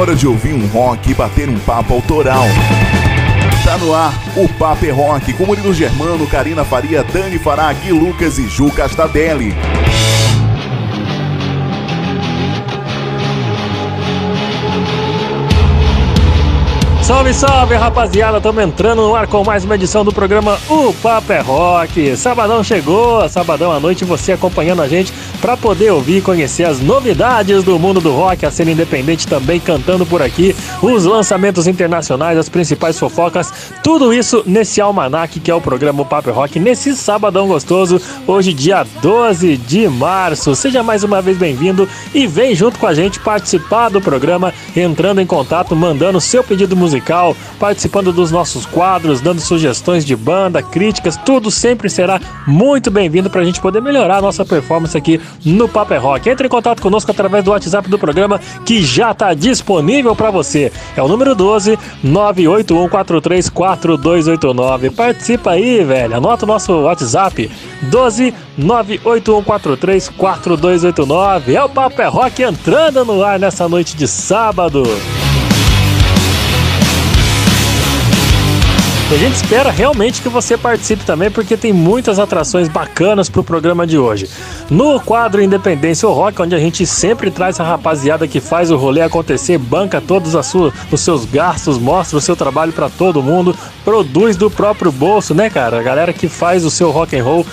hora de ouvir um rock e bater um papo autoral. Tá no ar o Papo é Rock com Murilo Germano, Karina Faria, Dani Fará, Gui Lucas e Ju Castadelli. Salve, salve, rapaziada! Estamos entrando no ar com mais uma edição do programa O Papo é Rock. Sabadão chegou, sabadão à noite, você acompanhando a gente para poder ouvir e conhecer as novidades do mundo do rock, a cena independente também cantando por aqui, os lançamentos internacionais, as principais fofocas, tudo isso nesse almanac que é o programa Papo Rock, nesse sabadão gostoso, hoje dia 12 de março. Seja mais uma vez bem-vindo e vem junto com a gente participar do programa, entrando em contato, mandando seu pedido musical, participando dos nossos quadros, dando sugestões de banda, críticas, tudo sempre será muito bem-vindo para a gente poder melhorar a nossa performance aqui no Paper é Rock. Entre em contato conosco através do WhatsApp do programa que já está disponível para você. É o número 12 981434289. Participa aí, velho. Anota o nosso WhatsApp 12 981434289. É o Paper é Rock entrando no ar nessa noite de sábado. A gente espera realmente que você participe também, porque tem muitas atrações bacanas pro programa de hoje. No quadro Independência ou Rock, onde a gente sempre traz a rapaziada que faz o rolê acontecer, banca todos sua, os seus gastos, mostra o seu trabalho para todo mundo, produz do próprio bolso, né, cara? A galera que faz o seu rock and roll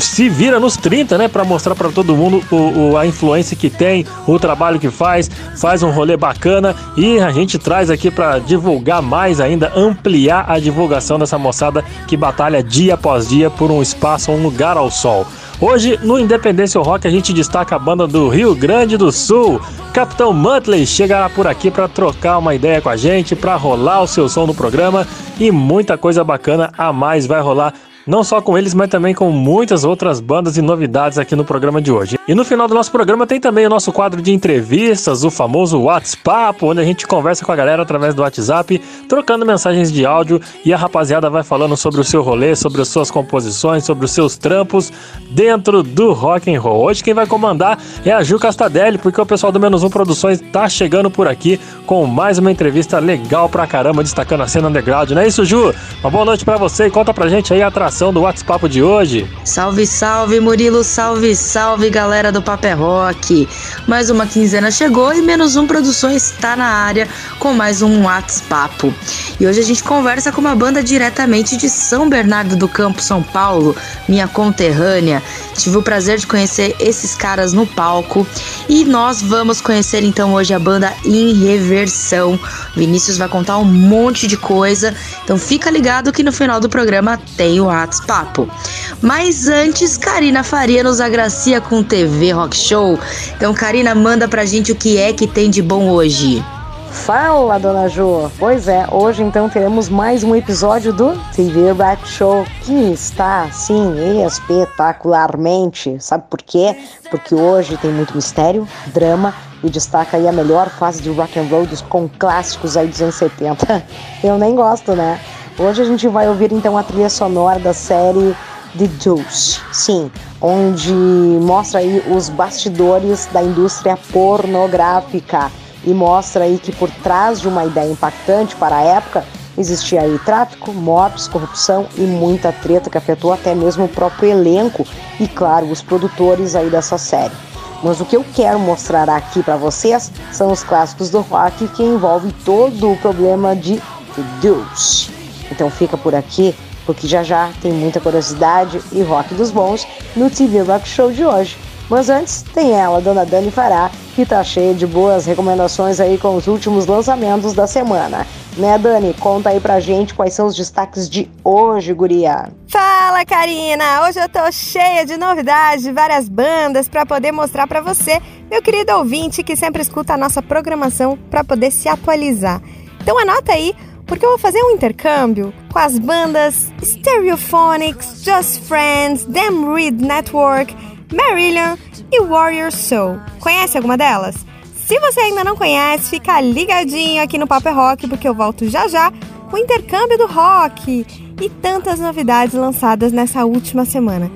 se vira nos 30, né, para mostrar para todo mundo o, o, a influência que tem, o trabalho que faz, faz um rolê bacana e a gente traz aqui para divulgar mais ainda, ampliar a divulgação dessa moçada que batalha dia após dia por um espaço, um lugar ao sol. Hoje, no Independência Rock, a gente destaca a banda do Rio Grande do Sul. Capitão Muttley chegará por aqui para trocar uma ideia com a gente, para rolar o seu som no programa e muita coisa bacana a mais vai rolar não só com eles, mas também com muitas outras bandas e novidades aqui no programa de hoje. E no final do nosso programa tem também o nosso quadro de entrevistas, o famoso WhatsApp, onde a gente conversa com a galera através do WhatsApp, trocando mensagens de áudio e a rapaziada vai falando sobre o seu rolê, sobre as suas composições, sobre os seus trampos dentro do rock and roll. Hoje quem vai comandar é a Ju Castadelli, porque o pessoal do Menos Um Produções tá chegando por aqui com mais uma entrevista legal pra caramba, destacando a cena underground. Não é isso, Ju? Uma boa noite para você e conta pra gente aí a atração do WhatsApp de hoje. Salve, salve, Murilo, salve, salve, galera do Papel Rock. Mais uma quinzena chegou e Menos Um Produções está na área com mais um WhatsApp. E hoje a gente conversa com uma banda diretamente de São Bernardo do Campo, São Paulo, minha conterrânea. Tive o prazer de conhecer esses caras no palco e nós vamos conhecer então hoje a banda em reversão. Vinícius vai contar um monte de coisa, então fica ligado que no final do programa tem o WhatsApp. Mas antes, Karina Faria nos agracia com TV Rock Show. Então, Karina, manda pra gente o que é que tem de bom hoje. Fala, dona Ju! Pois é, hoje então teremos mais um episódio do TV Rock Show que está, assim, espetacularmente. Sabe por quê? Porque hoje tem muito mistério, drama e destaca aí a melhor fase de rock and roll dos, com clássicos aí dos anos 70. Eu nem gosto, né? Hoje a gente vai ouvir então a trilha sonora da série The Deuce, sim, onde mostra aí os bastidores da indústria pornográfica e mostra aí que por trás de uma ideia impactante para a época existia aí tráfico, mortes, corrupção e muita treta que afetou até mesmo o próprio elenco e claro, os produtores aí dessa série. Mas o que eu quero mostrar aqui para vocês são os clássicos do rock que envolve todo o problema de The Deuce. Então fica por aqui, porque já já tem muita curiosidade e rock dos bons no TV Rock Show de hoje. Mas antes, tem ela, Dona Dani Fará, que tá cheia de boas recomendações aí com os últimos lançamentos da semana. Né, Dani? Conta aí pra gente quais são os destaques de hoje, guria. Fala, Karina! Hoje eu tô cheia de novidades, de várias bandas para poder mostrar para você, meu querido ouvinte que sempre escuta a nossa programação para poder se atualizar. Então anota aí, porque eu vou fazer um intercâmbio com as bandas Stereophonics, Just Friends, Them Read Network, Marillion e Warrior Soul. Conhece alguma delas? Se você ainda não conhece, fica ligadinho aqui no Paper Rock, porque eu volto já já com o intercâmbio do rock e tantas novidades lançadas nessa última semana.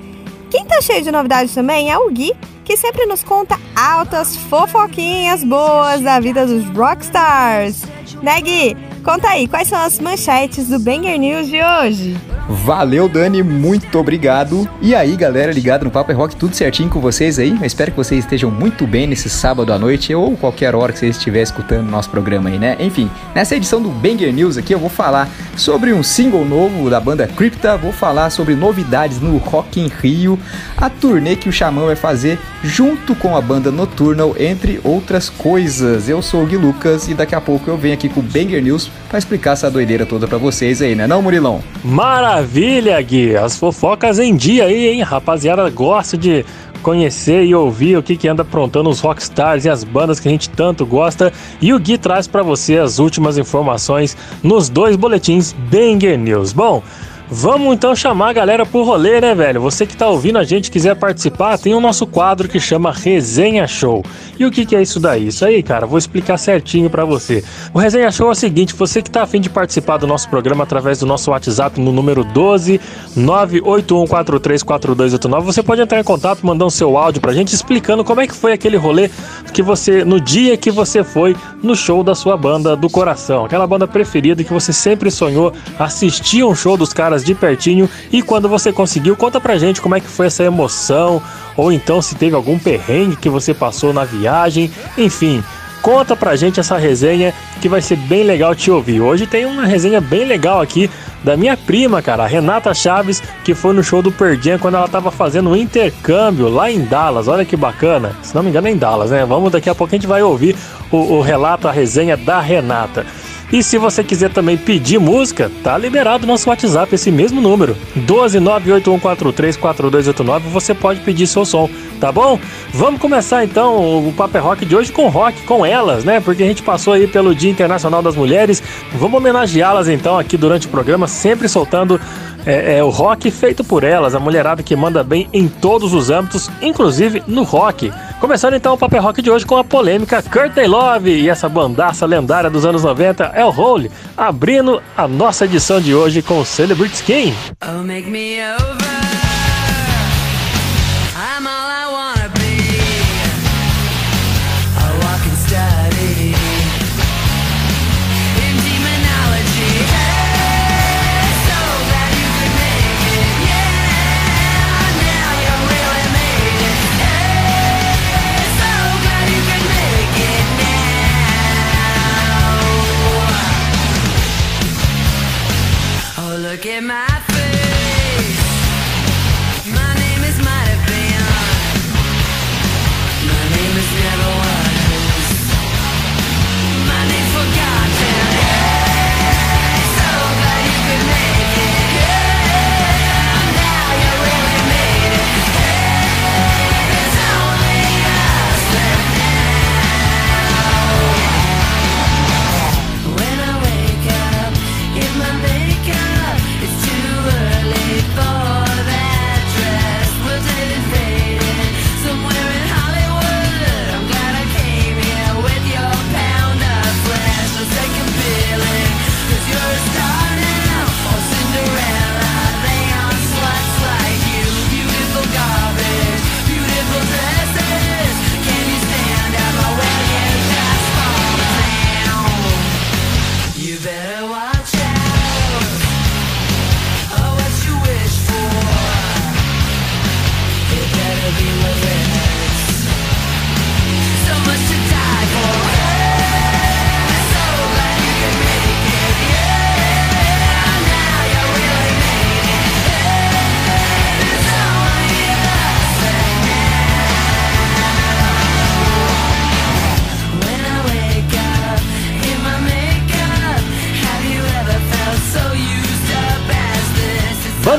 Quem tá cheio de novidades também é o Gui, que sempre nos conta altas fofoquinhas boas da vida dos rockstars. Né, Gui? Conta aí, quais são as manchetes do Banger News de hoje? Valeu, Dani, muito obrigado. E aí, galera, ligado no Papo é Rock, tudo certinho com vocês aí? Eu espero que vocês estejam muito bem nesse sábado à noite ou qualquer hora que vocês estiverem escutando nosso programa aí, né? Enfim, nessa edição do Banger News aqui eu vou falar sobre um single novo da banda Crypta, vou falar sobre novidades no Rock in Rio, a turnê que o Xamã vai fazer junto com a banda Nocturnal, entre outras coisas. Eu sou o Gui Lucas e daqui a pouco eu venho aqui com o Banger News para explicar essa doideira toda para vocês aí, né não, Murilão? Maravilha, Gui! As fofocas em dia aí, hein? Rapaziada, gosta de conhecer e ouvir o que, que anda aprontando os rockstars e as bandas que a gente tanto gosta. E o Gui traz para você as últimas informações nos dois boletins Banger News. Bom, Vamos então chamar a galera pro rolê, né, velho? Você que tá ouvindo a gente quiser participar, tem o nosso quadro que chama Resenha Show. E o que, que é isso daí? Isso aí, cara, vou explicar certinho para você. O Resenha Show é o seguinte: você que tá afim de participar do nosso programa através do nosso WhatsApp no número 12 981434289, você pode entrar em contato, mandar o seu áudio pra gente explicando como é que foi aquele rolê que você, no dia que você foi no show da sua banda do coração, aquela banda preferida que você sempre sonhou assistir um show dos caras caras de pertinho e quando você conseguiu, conta pra gente como é que foi essa emoção, ou então se teve algum perrengue que você passou na viagem, enfim. Conta pra gente essa resenha que vai ser bem legal te ouvir. Hoje tem uma resenha bem legal aqui da minha prima, cara, Renata Chaves, que foi no show do Perdian quando ela tava fazendo um intercâmbio lá em Dallas. Olha que bacana. Se não me engano é em Dallas, né? Vamos daqui a pouco a gente vai ouvir o, o relato, a resenha da Renata. E se você quiser também pedir música, tá liberado nosso WhatsApp, esse mesmo número, 12981434289, você pode pedir seu som, tá bom? Vamos começar então o Paper Rock de hoje com rock, com elas, né? Porque a gente passou aí pelo Dia Internacional das Mulheres, vamos homenageá-las então aqui durante o programa, sempre soltando é, é, o rock feito por elas, a mulherada que manda bem em todos os âmbitos, inclusive no rock. Começando então o Paper Rock de hoje com a polêmica Courtney Love e essa bandaça lendária dos anos 90, El Hole, abrindo a nossa edição de hoje com o Celebrity Skin. Oh,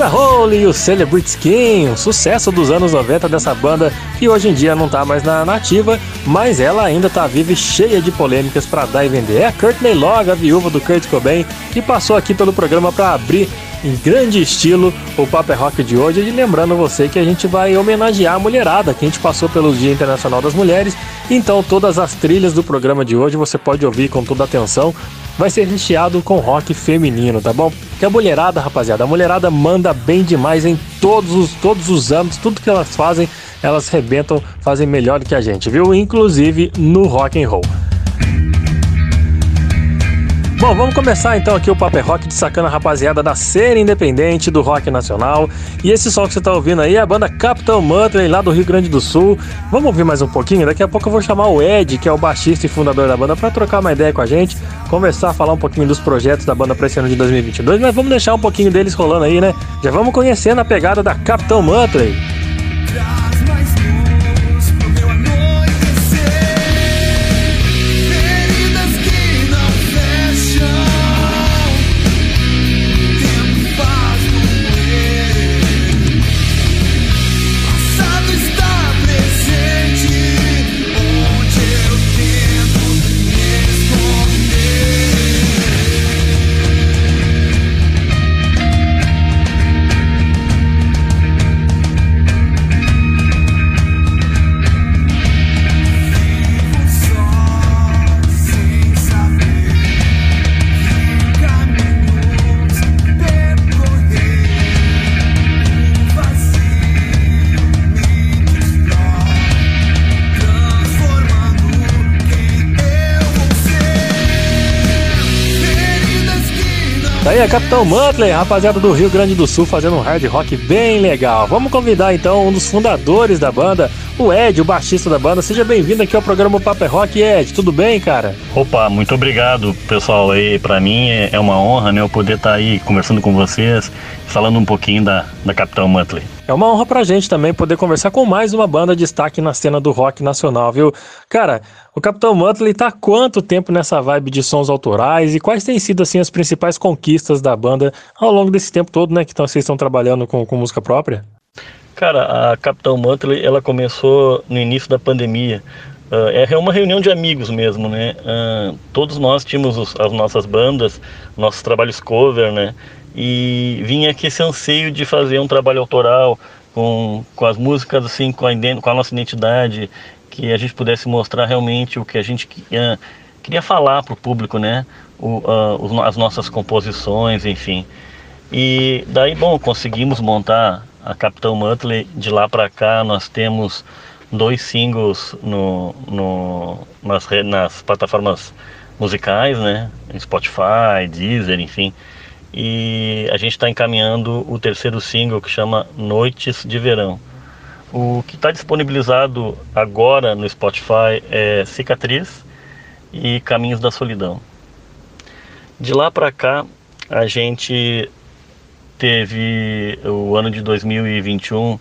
Banda Hole e o Celebrity Skin, um sucesso dos anos 90 dessa banda que hoje em dia não tá mais na nativa, mas ela ainda tá viva e cheia de polêmicas para dar e vender. É a Courtney Love, a viúva do Kurt Cobain, que passou aqui pelo programa para abrir em grande estilo o Paper Rock de hoje. E lembrando você que a gente vai homenagear a mulherada, que a gente passou pelo Dia Internacional das Mulheres. Então todas as trilhas do programa de hoje você pode ouvir com toda atenção vai ser recheado com rock feminino, tá bom? Que a mulherada, rapaziada, a mulherada manda bem demais em todos os, todos os âmbitos, tudo que elas fazem, elas rebentam, fazem melhor do que a gente, viu? Inclusive no rock and roll. Bom, vamos começar então aqui o Paper Rock destacando a rapaziada da cena independente do rock nacional. E esse som que você tá ouvindo aí é a banda Capitão Mantley lá do Rio Grande do Sul. Vamos ouvir mais um pouquinho? Daqui a pouco eu vou chamar o Ed, que é o baixista e fundador da banda, para trocar uma ideia com a gente, conversar, falar um pouquinho dos projetos da banda para esse ano de 2022. Mas vamos deixar um pouquinho deles rolando aí, né? Já vamos conhecendo a pegada da Capitão Mantley. aí Capitão Muttley, rapaziada do Rio Grande do Sul, fazendo um hard rock bem legal. Vamos convidar então um dos fundadores da banda, o Ed, o baixista da banda. Seja bem-vindo aqui ao programa Paper Rock, Ed. Tudo bem, cara? Opa, muito obrigado, pessoal. Aí, para mim é, é uma honra, né, eu poder estar tá aí conversando com vocês, falando um pouquinho da, da Capitão Muttley. É uma honra pra gente também poder conversar com mais uma banda de destaque na cena do rock nacional, viu? Cara, o Capitão Muttley tá há quanto tempo nessa vibe de sons autorais e quais têm sido assim as principais conquistas da banda ao longo desse tempo todo, né, que vocês estão trabalhando com, com música própria? Cara, a Capitão Muttley, ela começou no início da pandemia. Uh, é uma reunião de amigos mesmo, né? Uh, todos nós tínhamos os, as nossas bandas, nossos trabalhos cover, né? e vinha aqui esse anseio de fazer um trabalho autoral com, com as músicas assim com a, com a nossa identidade que a gente pudesse mostrar realmente o que a gente queria, queria falar para o público né o, uh, as nossas composições enfim e daí bom conseguimos montar a Capitão Muttley de lá para cá nós temos dois singles no, no nas, nas plataformas musicais né Spotify Deezer enfim e a gente está encaminhando o terceiro single que chama Noites de Verão. O que está disponibilizado agora no Spotify é Cicatriz e Caminhos da Solidão. De lá para cá, a gente teve o ano de 2021 uh,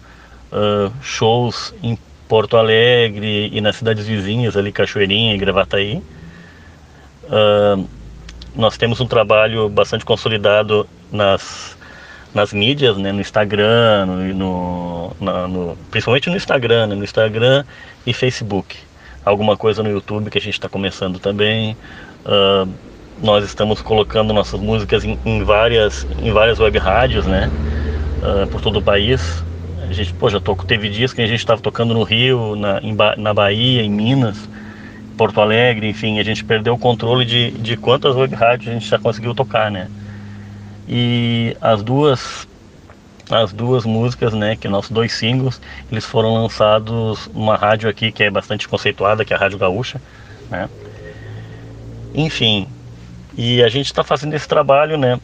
shows em Porto Alegre e nas cidades vizinhas, ali Cachoeirinha e Gravataí. Uh, nós temos um trabalho bastante consolidado nas, nas mídias, né, no Instagram, no, no, na, no principalmente no Instagram, né, no Instagram e Facebook. Alguma coisa no YouTube que a gente está começando também. Uh, nós estamos colocando nossas músicas em, em, várias, em várias web rádios, né, uh, por todo o país. A gente, pô, já tocou, teve dias que a gente estava tocando no Rio, na, em, na Bahia, em Minas. Porto Alegre, enfim, a gente perdeu o controle de, de quantas web rádios a gente já conseguiu tocar, né? E as duas as duas músicas, né, que nossos dois singles, eles foram lançados numa rádio aqui que é bastante conceituada, que é a Rádio Gaúcha, né? Enfim, e a gente está fazendo esse trabalho, né?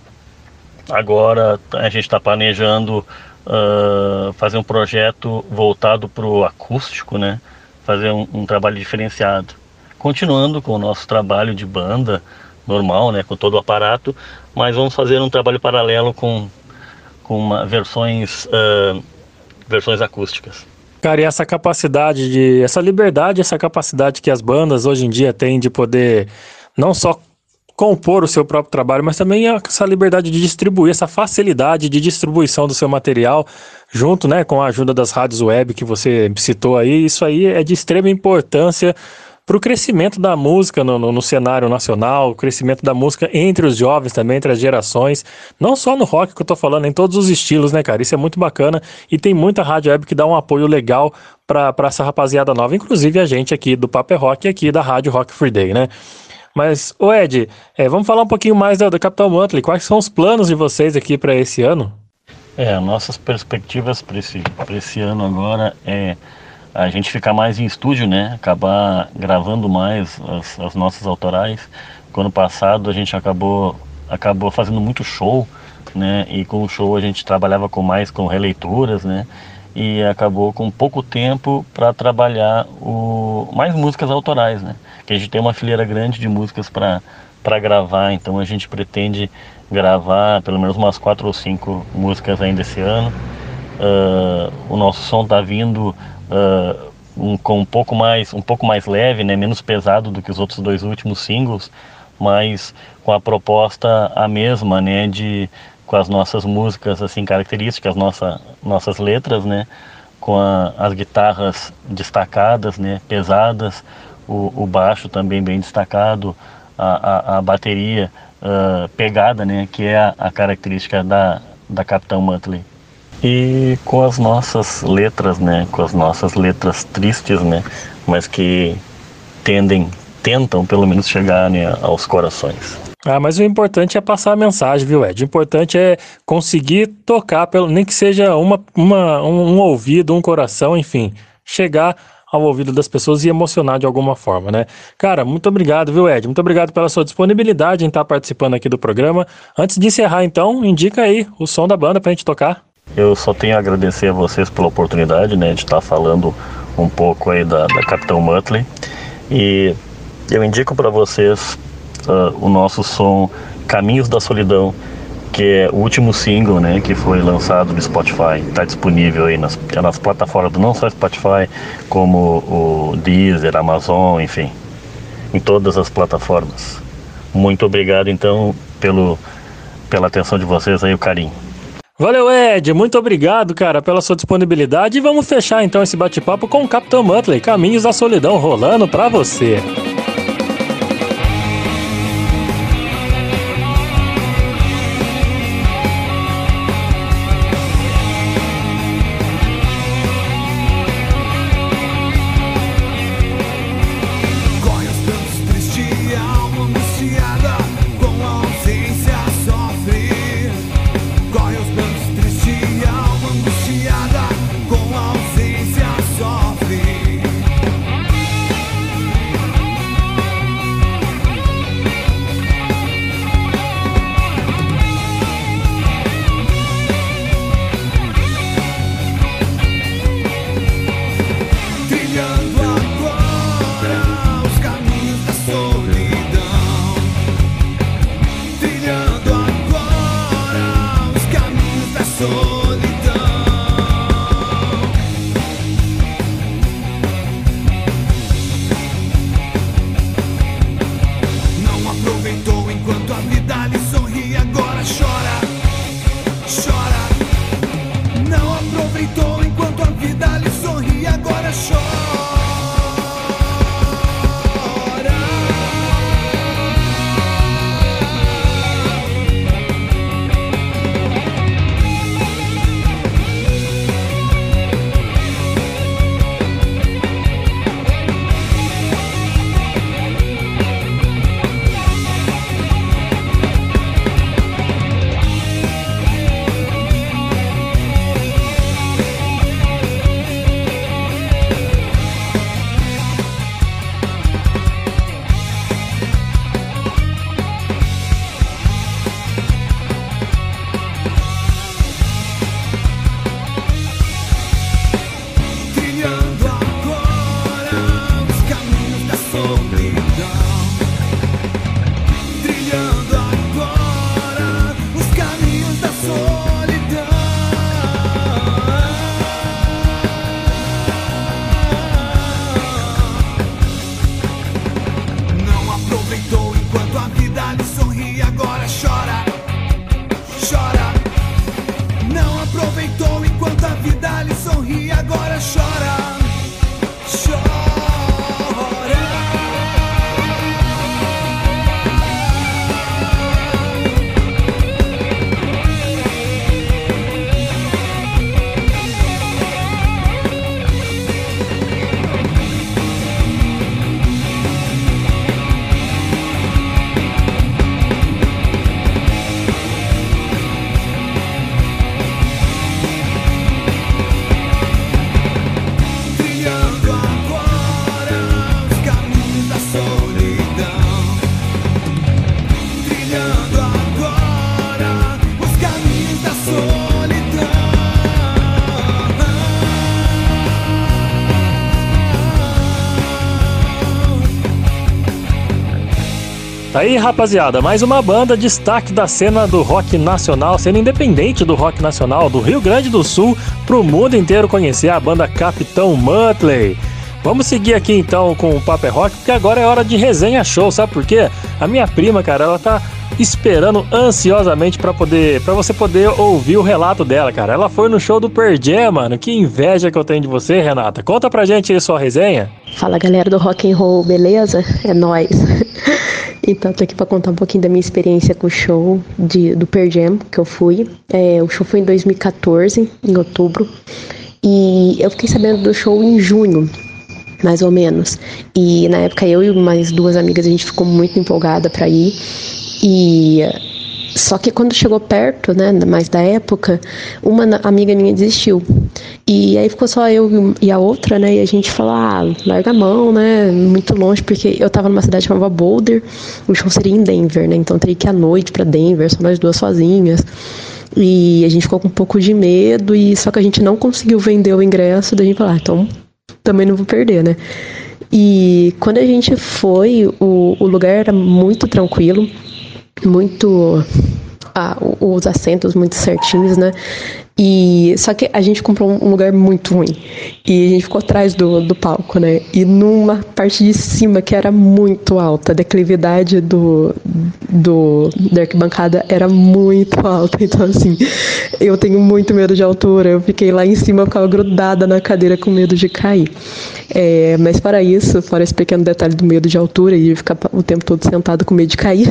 Agora a gente está planejando uh, fazer um projeto voltado para o acústico, né? Fazer um, um trabalho diferenciado continuando com o nosso trabalho de banda normal, né, com todo o aparato, mas vamos fazer um trabalho paralelo com, com uma, versões, uh, versões acústicas. Cara, e essa capacidade de. essa liberdade, essa capacidade que as bandas hoje em dia têm de poder não só compor o seu próprio trabalho, mas também essa liberdade de distribuir, essa facilidade de distribuição do seu material, junto né, com a ajuda das rádios web que você citou aí, isso aí é de extrema importância para o crescimento da música no, no, no, cenário nacional, o crescimento da música entre os jovens também, entre as gerações, não só no rock que eu tô falando, em todos os estilos, né, cara? Isso é muito bacana e tem muita rádio web que dá um apoio legal para essa rapaziada nova, inclusive a gente aqui do Paper Rock e aqui da Rádio Rock Free Day, né? Mas, ô Ed, é, vamos falar um pouquinho mais da, da Capital Monthly. Quais são os planos de vocês aqui para esse ano? É, nossas perspectivas para esse, esse ano agora é a gente ficar mais em estúdio, né? Acabar gravando mais as, as nossas autorais. No ano passado a gente acabou, acabou fazendo muito show, né? E com o show a gente trabalhava com mais com releituras, né? E acabou com pouco tempo para trabalhar o mais músicas autorais, né? Que a gente tem uma fileira grande de músicas para gravar, então a gente pretende gravar pelo menos umas quatro ou cinco músicas ainda esse ano. Uh, o nosso som está vindo uh, um, com um pouco mais um pouco mais leve, né, menos pesado do que os outros dois últimos singles, mas com a proposta a mesma, né, de com as nossas músicas assim características, nossa, nossas letras, né, com a, as guitarras destacadas, né, pesadas, o, o baixo também bem destacado, a, a, a bateria uh, pegada, né, que é a, a, característica da, da Capitão Monthly. E com as nossas letras, né, com as nossas letras tristes, né, mas que tendem, tentam pelo menos chegar né, aos corações. Ah, mas o importante é passar a mensagem, viu, Ed? O importante é conseguir tocar, pelo, nem que seja uma, uma, um, um ouvido, um coração, enfim, chegar ao ouvido das pessoas e emocionar de alguma forma, né? Cara, muito obrigado, viu, Ed? Muito obrigado pela sua disponibilidade em estar participando aqui do programa. Antes de encerrar, então, indica aí o som da banda pra gente tocar. Eu só tenho a agradecer a vocês pela oportunidade, né, de estar falando um pouco aí da, da Capitão Muttley. E eu indico para vocês uh, o nosso som Caminhos da Solidão, que é o último single, né, que foi lançado no Spotify, está disponível aí nas, nas plataformas não só Spotify, como o Deezer, Amazon, enfim, em todas as plataformas. Muito obrigado então pelo pela atenção de vocês aí, o carinho. Valeu, Ed. Muito obrigado, cara, pela sua disponibilidade. E vamos fechar então esse bate-papo com o Capitão Muttley, Caminhos da Solidão rolando para você. show. Tá aí, rapaziada, mais uma banda destaque da cena do rock nacional, cena independente do rock nacional do Rio Grande do Sul, pro mundo inteiro conhecer a banda Capitão Muttley. Vamos seguir aqui então com o Paper Rock, porque agora é hora de resenha show, sabe por quê? A minha prima, cara, ela tá esperando ansiosamente para poder, para você poder ouvir o relato dela, cara. Ela foi no show do Per Jam, mano. Que inveja que eu tenho de você, Renata. Conta pra gente aí sua resenha. Fala, galera do Rock and Roll, beleza? É nós. Então, tô aqui para contar um pouquinho da minha experiência com o show de, do Per Jam que eu fui. É, o show foi em 2014, em outubro. E eu fiquei sabendo do show em junho, mais ou menos. E na época eu e mais duas amigas a gente ficou muito empolgada para ir. E só que quando chegou perto, né, mais da época, uma amiga minha desistiu. E aí ficou só eu e a outra, né, e a gente falou, ah, larga a mão, né, muito longe, porque eu tava numa cidade chamada Boulder, o show seria em Denver, né, então teria que ir à noite para Denver, só nós duas sozinhas. E a gente ficou com um pouco de medo, e só que a gente não conseguiu vender o ingresso, daí a gente falou, ah, então também não vou perder, né. E quando a gente foi, o, o lugar era muito tranquilo, muito ah, os assentos muito certinhos, né? E só que a gente comprou um lugar muito ruim. E a gente ficou atrás do, do palco, né? E numa parte de cima que era muito alta, a declividade do, do da arquibancada era muito alta. Então, assim, eu tenho muito medo de altura. Eu fiquei lá em cima, eu ficava grudada na cadeira com medo de cair. É, mas para isso, fora esse pequeno detalhe do medo de altura e ficar o tempo todo sentado com medo de cair,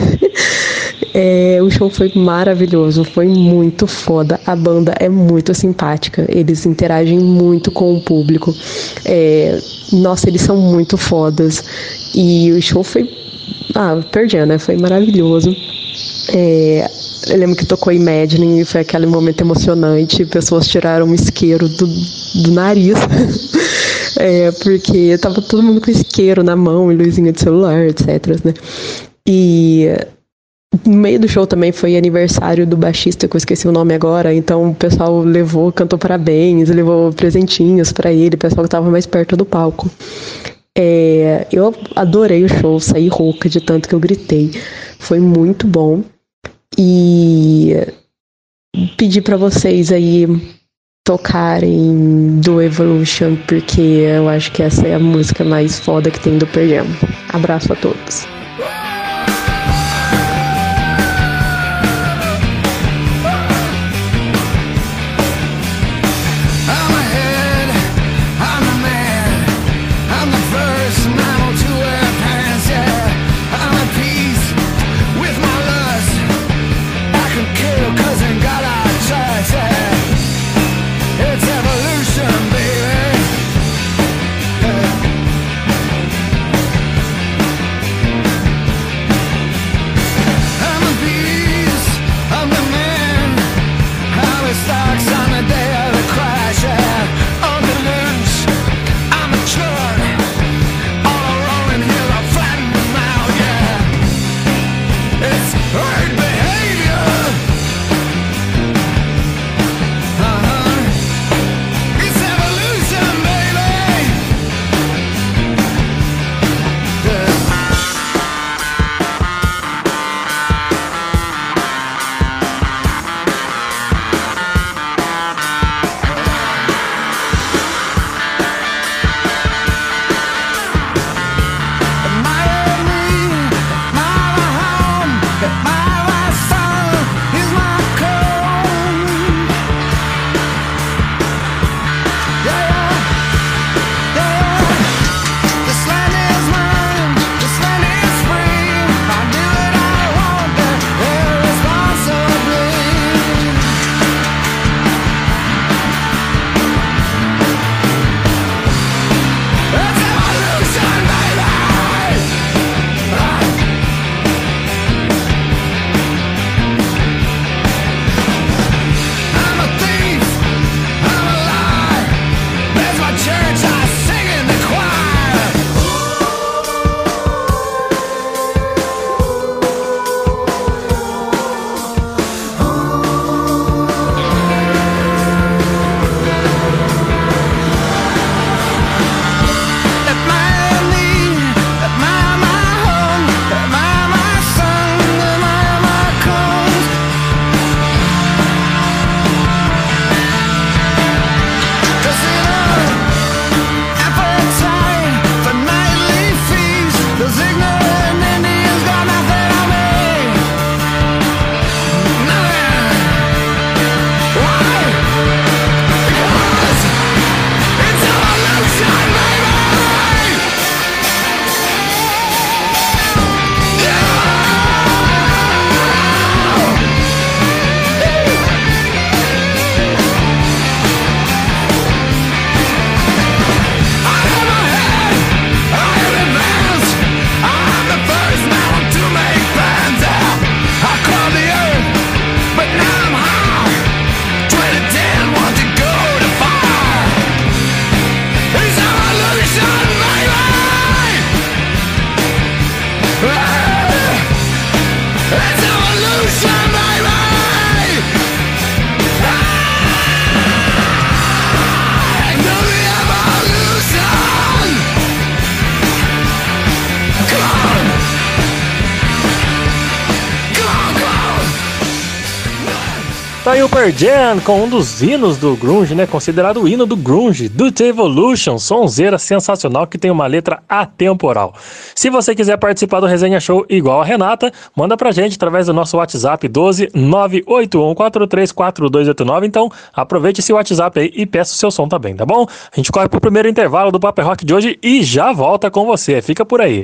é, o show foi maravilhoso, foi muito foda. A banda é muito simpática, eles interagem muito com o público. É, nossa, eles são muito fodas. E o show foi. Ah, perdi, né? Foi maravilhoso. É, eu lembro que tocou Imagine e foi aquele momento emocionante. Pessoas tiraram um isqueiro do, do nariz. é, porque tava todo mundo com isqueiro na mão e luzinha de celular, etc. Né? E no meio do show também foi aniversário do baixista, que eu esqueci o nome agora, então o pessoal levou, cantou parabéns, levou presentinhos para ele, o pessoal que estava mais perto do palco. É, eu adorei o show, saí rouca de tanto que eu gritei. Foi muito bom. E pedi para vocês aí tocarem do Evolution, porque eu acho que essa é a música mais foda que tem do Pearl Abraço a todos. Jam com um dos hinos do grunge, né? Considerado o hino do grunge, do The Evolution, sonzeira sensacional que tem uma letra atemporal. Se você quiser participar do Resenha Show igual a Renata, manda pra gente através do nosso WhatsApp 12 981434289. Então, aproveite esse WhatsApp aí e peça o seu som também, tá bom? A gente corre pro primeiro intervalo do Paper Rock de hoje e já volta com você. Fica por aí.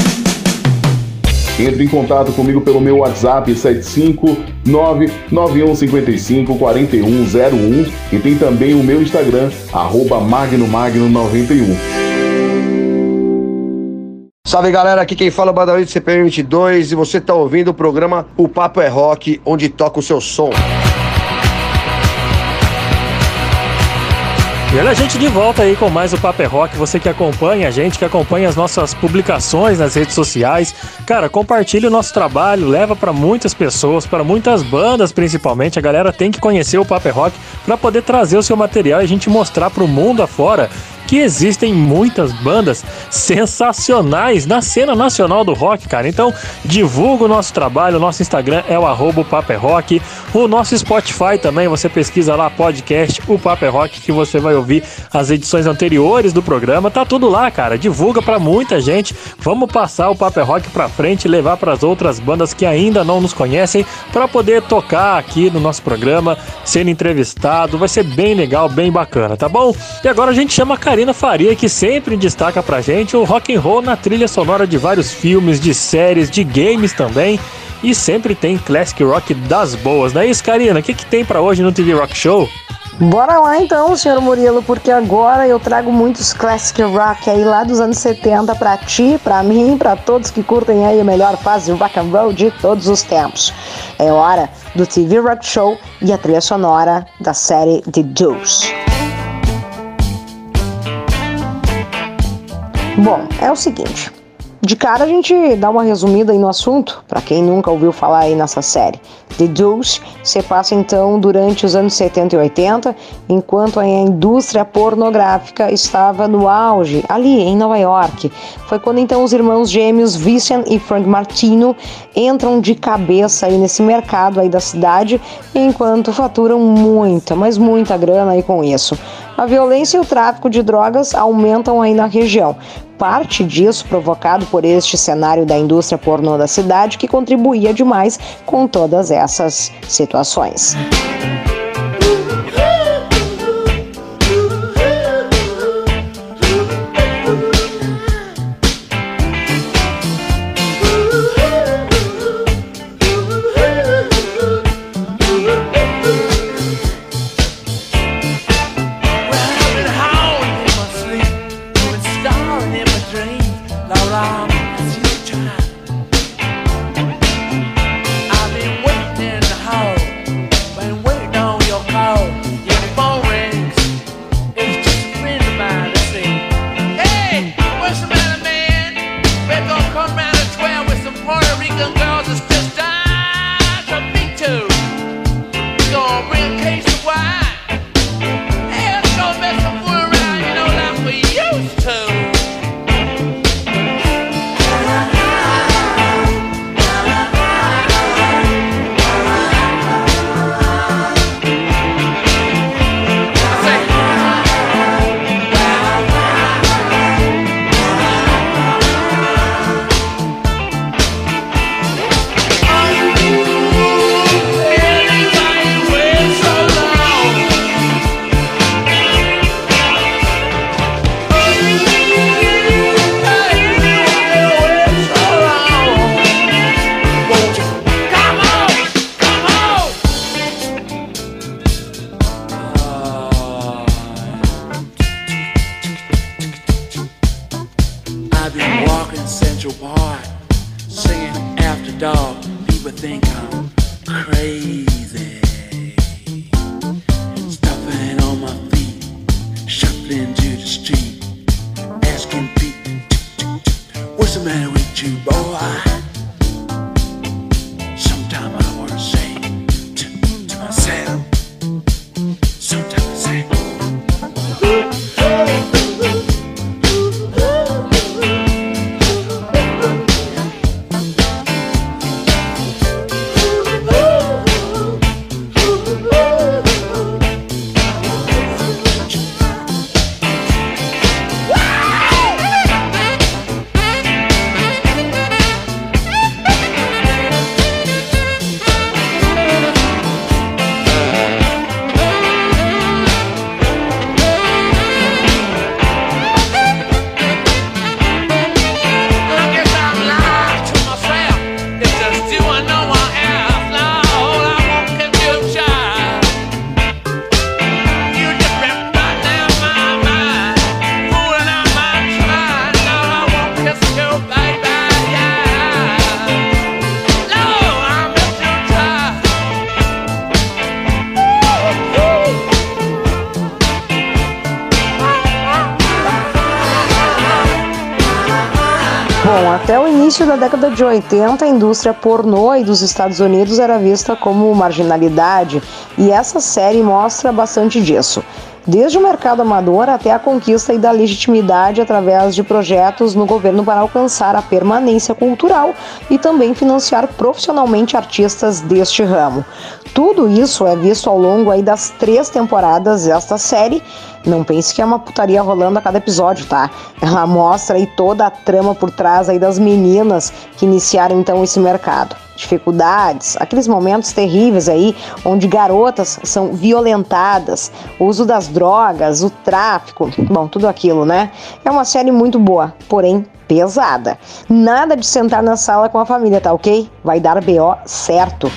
Entre em contato comigo pelo meu WhatsApp 75991554101 e tem também o meu Instagram, arroba magnomagno91. Salve galera, aqui quem fala é o Badawi do CPM 22 e você está ouvindo o programa O Papo é Rock, onde toca o seu som. E olha a gente de volta aí com mais o Paper Rock. Você que acompanha a gente, que acompanha as nossas publicações nas redes sociais. Cara, compartilhe o nosso trabalho, leva para muitas pessoas, para muitas bandas principalmente. A galera tem que conhecer o Paper Rock para poder trazer o seu material e a gente mostrar para o mundo afora que existem muitas bandas sensacionais na cena nacional do rock, cara. Então, divulga o nosso trabalho, o nosso Instagram é o arroba Paper Rock, o nosso Spotify também, você pesquisa lá podcast, o Paper Rock, que você vai ouvir as edições anteriores do programa, tá tudo lá, cara. Divulga para muita gente. Vamos passar o Paper Rock para frente e levar para as outras bandas que ainda não nos conhecem para poder tocar aqui no nosso programa, sendo entrevistado. Vai ser bem legal, bem bacana, tá bom? E agora a gente chama a Karina Faria, que sempre destaca pra gente o rock and roll na trilha sonora de vários filmes, de séries, de games também. E sempre tem classic rock das boas, não é isso, Karina? O que, que tem para hoje no TV Rock Show? Bora lá então, senhor Murilo, porque agora eu trago muitos classic rock aí lá dos anos 70 para ti, para mim, para todos que curtem aí a melhor fase rock and roll de todos os tempos. É hora do TV Rock Show e a trilha sonora da série The Deuce. Bom, é o seguinte. De cara a gente dá uma resumida aí no assunto, para quem nunca ouviu falar aí nessa série. The Deuce se passa então durante os anos 70 e 80, enquanto a indústria pornográfica estava no auge, ali em Nova York. Foi quando então os irmãos gêmeos Vincent e Frank Martino entram de cabeça aí nesse mercado aí da cidade, enquanto faturam muita, mas muita grana aí com isso. A violência e o tráfico de drogas aumentam aí na região. Parte disso provocado por este cenário da indústria pornô da cidade que contribuía demais com todas essas situações. década de 80, a indústria pornô e dos Estados Unidos era vista como marginalidade, e essa série mostra bastante disso. Desde o mercado amador até a conquista da legitimidade através de projetos no governo para alcançar a permanência cultural e também financiar profissionalmente artistas deste ramo. Tudo isso é visto ao longo das três temporadas desta série não pense que é uma putaria rolando a cada episódio, tá? Ela mostra aí toda a trama por trás aí das meninas que iniciaram então esse mercado dificuldades, aqueles momentos terríveis aí onde garotas são violentadas, o uso das drogas, o tráfico, bom, tudo aquilo, né? É uma série muito boa, porém pesada. Nada de sentar na sala com a família, tá ok? Vai dar BO certo.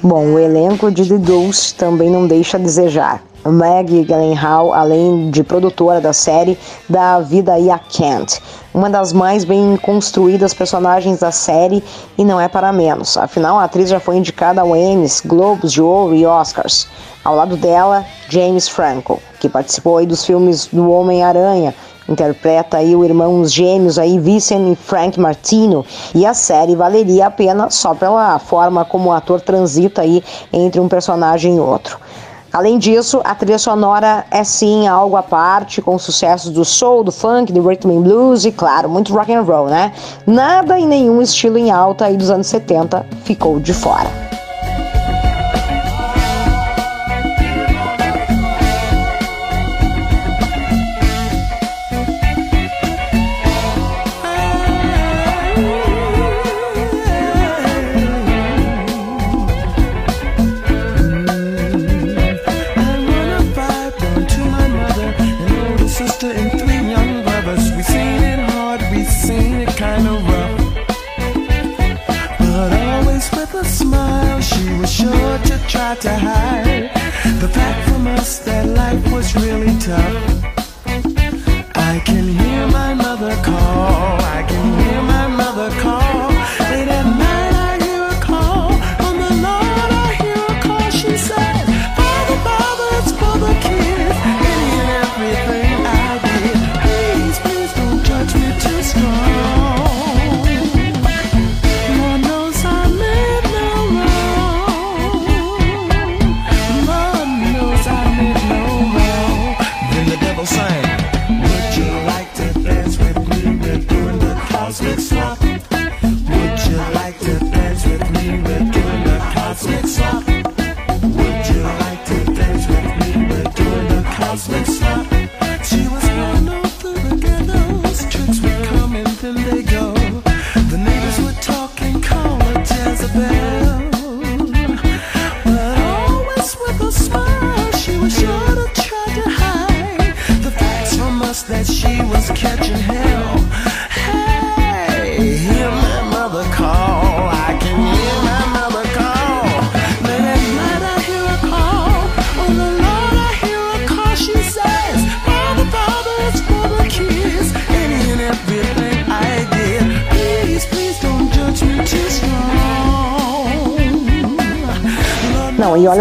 Bom, o elenco de The Deuce também não deixa a desejar. Maggie Gyllenhaal, além de produtora da série, dá vida aí a Kent, uma das mais bem construídas personagens da série e não é para menos. Afinal, a atriz já foi indicada ao Emmys, Globos de Ouro e Oscars. Ao lado dela, James Franco, que participou aí dos filmes do Homem-Aranha, interpreta aí o irmãos gêmeos aí Vincent e Frank Martino e a série valeria a pena só pela forma como o ator transita aí entre um personagem e outro. Além disso, a trilha sonora é sim algo à parte, com sucessos do soul, do funk, do rhythm and blues e, claro, muito rock and roll, né? Nada e nenhum estilo em alta aí dos anos 70 ficou de fora.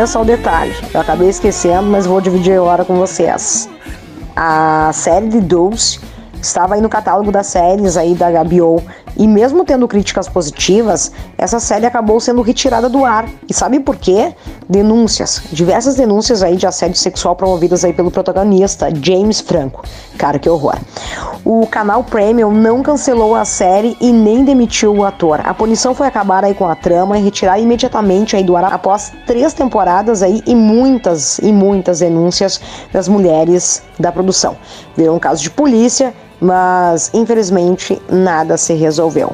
Só o detalhe, eu acabei esquecendo, mas vou dividir a hora com vocês. A série de Deuce estava aí no catálogo das séries aí da HBO e mesmo tendo críticas positivas, essa série acabou sendo retirada do ar. E sabe por quê? Denúncias, diversas denúncias aí de assédio sexual promovidas aí pelo protagonista James Franco. Cara, que horror. O canal Premium não cancelou a série e nem demitiu o ator. A punição foi acabar aí com a trama e retirar imediatamente aí do ar após três temporadas aí e muitas e muitas denúncias das mulheres da produção. Virou um caso de polícia, mas infelizmente nada se resolveu.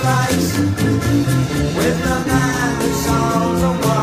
flies, with the man songs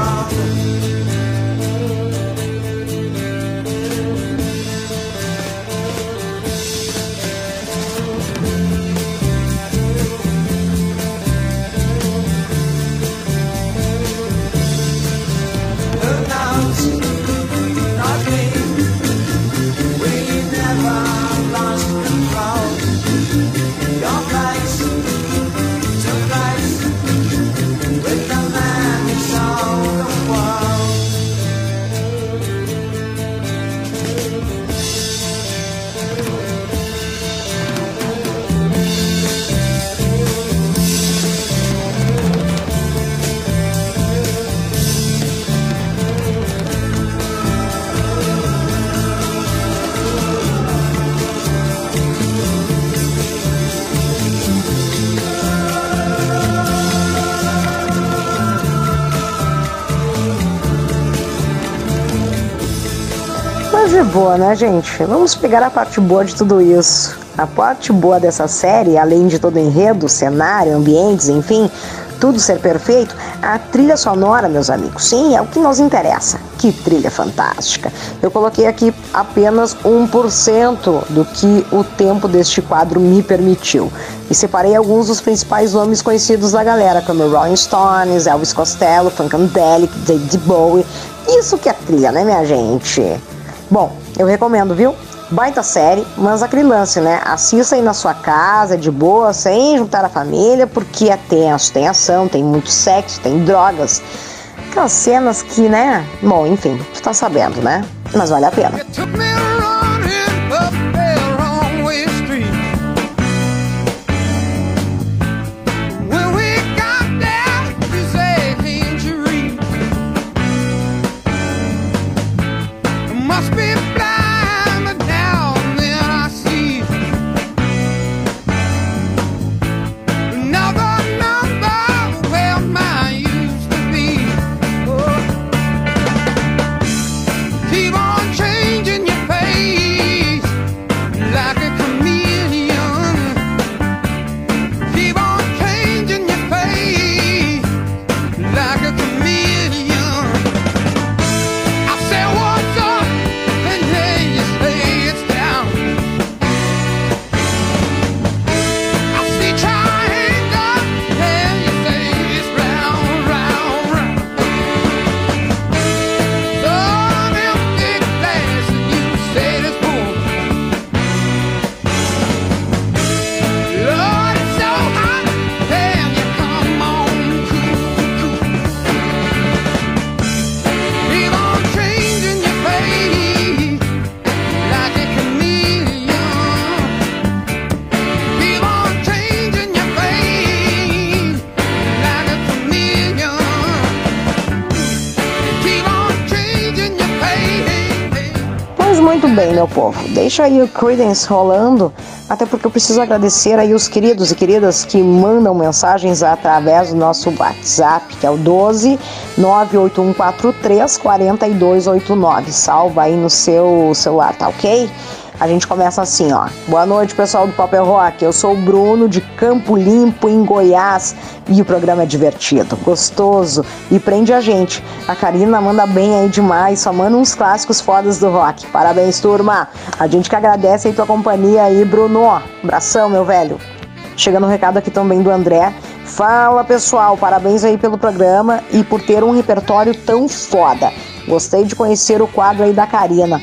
boa, né, gente? Vamos pegar a parte boa de tudo isso. A parte boa dessa série, além de todo o enredo, cenário, ambientes, enfim, tudo ser perfeito, a trilha sonora, meus amigos, sim, é o que nos interessa. Que trilha fantástica! Eu coloquei aqui apenas 1% do que o tempo deste quadro me permitiu. E separei alguns dos principais nomes conhecidos da galera, como Rolling Stones, Elvis Costello, Funkadelic, David Bowie. Isso que é trilha, né, minha gente? Bom, eu recomendo, viu? Baita série, mas aquele lance, né? Assista aí na sua casa, de boa, sem juntar a família, porque é tenso, tem ação, tem muito sexo, tem drogas. Aquelas cenas que, né? Bom, enfim, tu tá sabendo, né? Mas vale a pena. Deixa aí o Credence rolando, até porque eu preciso agradecer aí os queridos e queridas que mandam mensagens através do nosso WhatsApp, que é o 12 98143 4289. Salva aí no seu celular, tá ok? A gente começa assim, ó. Boa noite, pessoal do Papel Rock. Eu sou o Bruno de Campo Limpo, em Goiás, e o programa é divertido, gostoso e prende a gente. A Karina manda bem aí demais, só manda uns clássicos fodas do rock. Parabéns, turma. A gente que agradece aí tua companhia aí, Bruno. Abração, meu velho. Chegando um recado aqui também do André. Fala pessoal, parabéns aí pelo programa e por ter um repertório tão foda. Gostei de conhecer o quadro aí da Karina.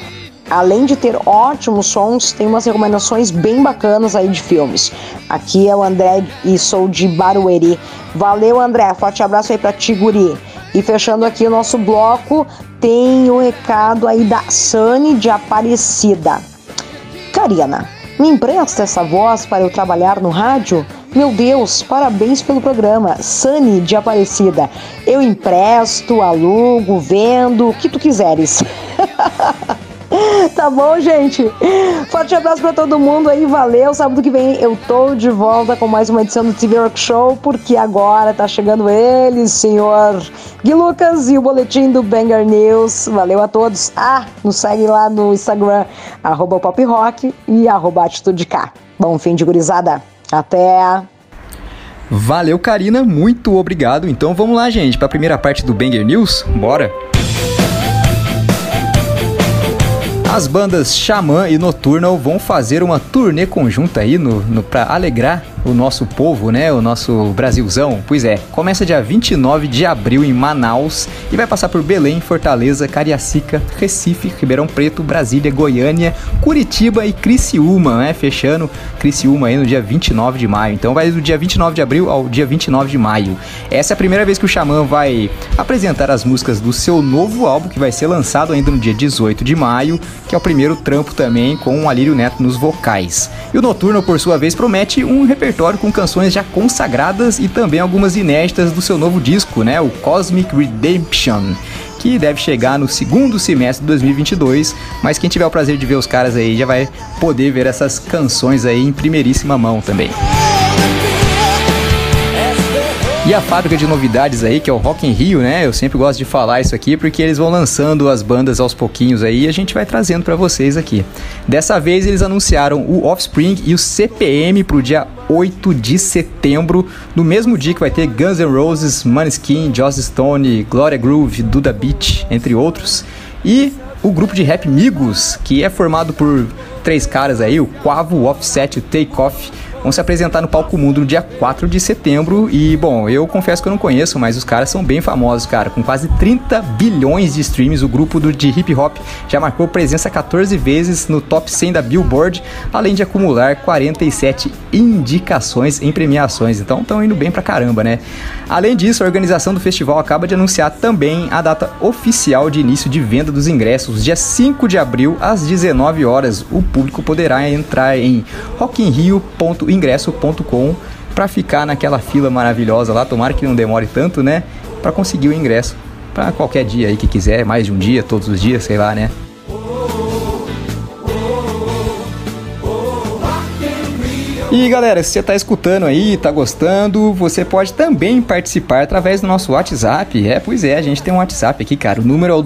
Além de ter ótimos sons, tem umas recomendações bem bacanas aí de filmes. Aqui é o André e sou de Barueri. Valeu, André. Forte abraço aí pra Tiguri. E fechando aqui o nosso bloco, tem o recado aí da Sani de Aparecida. Karina, me empresta essa voz para eu trabalhar no rádio? Meu Deus, parabéns pelo programa. Sani de Aparecida. Eu empresto, alugo, vendo, o que tu quiseres. Tá bom, gente? Forte abraço pra todo mundo aí, valeu. Sábado que vem eu tô de volta com mais uma edição do TV Rock Show, porque agora tá chegando ele, senhor Gui Lucas e o boletim do Banger News. Valeu a todos. Ah, nos segue lá no Instagram, arroba Pop Rock e arroba Atitude K. Bom fim de gurizada. Até! Valeu, Karina, muito obrigado. Então vamos lá, gente, para a primeira parte do Banger News. Bora! As bandas Xamã e Nocturnal vão fazer uma turnê conjunta aí no, no, para alegrar o nosso povo, né? O nosso Brasilzão. Pois é, começa dia 29 de abril em Manaus e vai passar por Belém, Fortaleza, Cariacica, Recife, Ribeirão Preto, Brasília, Goiânia, Curitiba e Criciúma, né? Fechando Criciúma aí no dia 29 de maio. Então vai do dia 29 de abril ao dia 29 de maio. Essa é a primeira vez que o Xamã vai apresentar as músicas do seu novo álbum que vai ser lançado ainda no dia 18 de maio, que é o primeiro trampo também com o Alírio Neto nos vocais. E o Noturno, por sua vez, promete um repertório com canções já consagradas e também algumas inéditas do seu novo disco, né, o Cosmic Redemption, que deve chegar no segundo semestre de 2022, mas quem tiver o prazer de ver os caras aí já vai poder ver essas canções aí em primeiríssima mão também. E a fábrica de novidades aí, que é o Rock in Rio, né? Eu sempre gosto de falar isso aqui porque eles vão lançando as bandas aos pouquinhos aí e a gente vai trazendo pra vocês aqui. Dessa vez eles anunciaram o Offspring e o CPM pro dia 8 de setembro, no mesmo dia que vai ter Guns N' Roses, Maneskin, Joss Stone, Gloria Groove, Duda Beat, entre outros. E o grupo de rap Migos, que é formado por três caras aí, o Quavo, o Offset e o Takeoff, vão se apresentar no Palco Mundo no dia 4 de setembro. E, bom, eu confesso que eu não conheço, mas os caras são bem famosos, cara. Com quase 30 bilhões de streams, o grupo do, de hip hop já marcou presença 14 vezes no top 100 da Billboard, além de acumular 47 indicações em premiações. Então, estão indo bem pra caramba, né? Além disso, a organização do festival acaba de anunciar também a data oficial de início de venda dos ingressos, dia 5 de abril, às 19 horas. O público poderá entrar em rockinrio.ingresso.com para ficar naquela fila maravilhosa lá. Tomara que não demore tanto, né? Para conseguir o ingresso. Para qualquer dia aí que quiser, mais de um dia, todos os dias, sei lá, né? E galera, se você tá escutando aí, tá gostando, você pode também participar através do nosso WhatsApp. É, pois é, a gente tem um WhatsApp aqui, cara. O número é o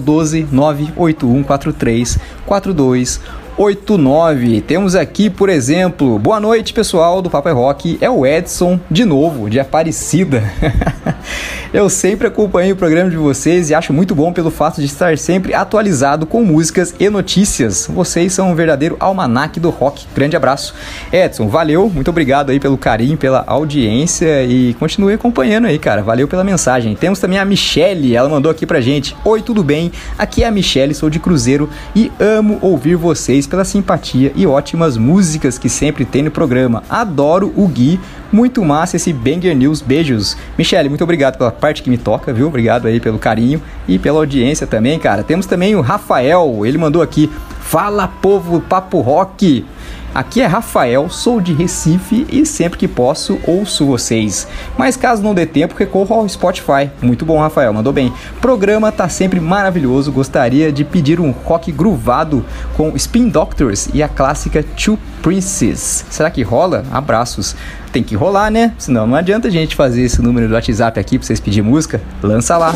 12981434289. Temos aqui, por exemplo, boa noite pessoal do Papai Rock, é o Edson, de novo, de Aparecida. Eu sempre acompanho o programa de vocês e acho muito bom pelo fato de estar sempre atualizado com músicas e notícias. Vocês são um verdadeiro almanaque do rock. Grande abraço. Edson, valeu, muito obrigado aí pelo carinho, pela audiência e continue acompanhando aí, cara. Valeu pela mensagem. Temos também a Michelle, ela mandou aqui pra gente. Oi, tudo bem? Aqui é a Michelle, sou de Cruzeiro e amo ouvir vocês pela simpatia e ótimas músicas que sempre tem no programa. Adoro o Gui, muito massa esse Banger News. Beijos. Michelle, muito obrigado pela parte que me toca, viu? Obrigado aí pelo carinho e pela audiência também, cara. Temos também o Rafael, ele mandou aqui: Fala povo Papo Rock. Aqui é Rafael, sou de Recife e sempre que posso ouço vocês. Mas caso não dê tempo, recorro ao Spotify. Muito bom, Rafael, mandou bem. Programa tá sempre maravilhoso. Gostaria de pedir um rock groovado com Spin Doctors e a clássica Two Princes. Será que rola? Abraços. Tem que rolar, né? Senão não adianta a gente fazer esse número do WhatsApp aqui pra vocês pedir música. Lança lá.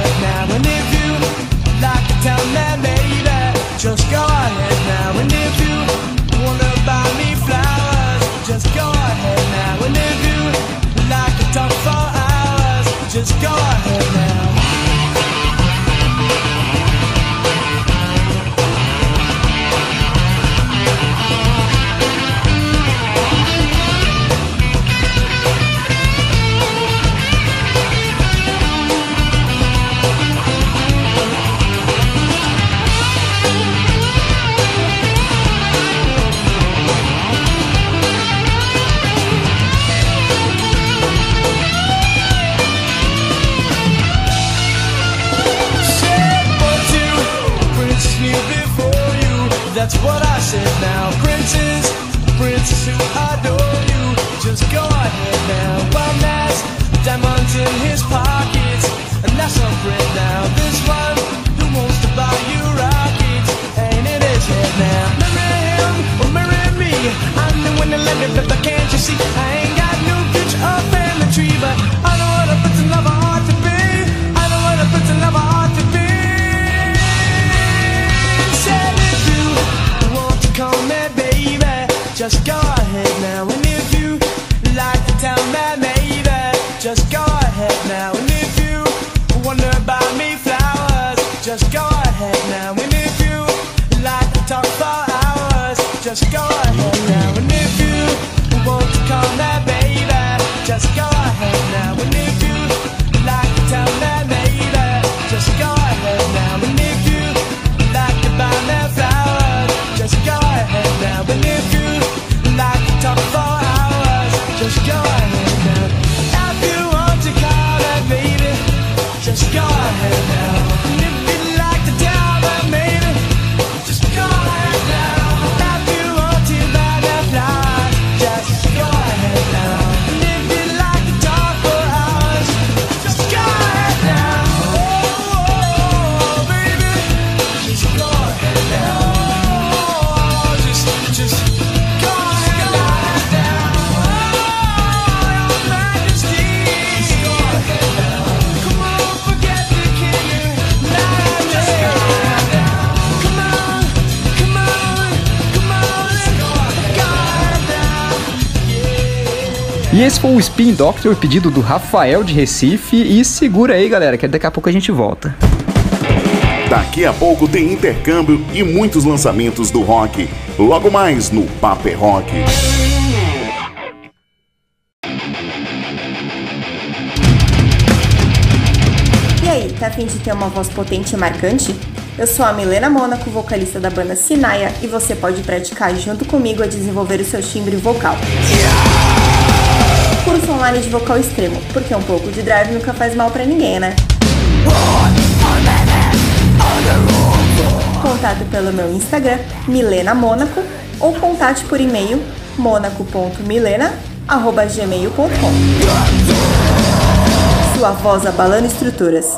E esse foi o Spin Doctor, pedido do Rafael de Recife. E segura aí, galera, que daqui a pouco a gente volta. Daqui a pouco tem intercâmbio e muitos lançamentos do rock. Logo mais no Paper Rock. E aí, tá afim de ter uma voz potente e marcante? Eu sou a Milena Mônaco, vocalista da banda Sinaia, e você pode praticar junto comigo a desenvolver o seu timbre vocal. Curso online de vocal extremo, porque um pouco de drive nunca faz mal pra ninguém, né? Contato pelo meu Instagram, Milena Mônaco, ou contate por e-mail monaco.milena.gmail.com Sua voz abalando estruturas.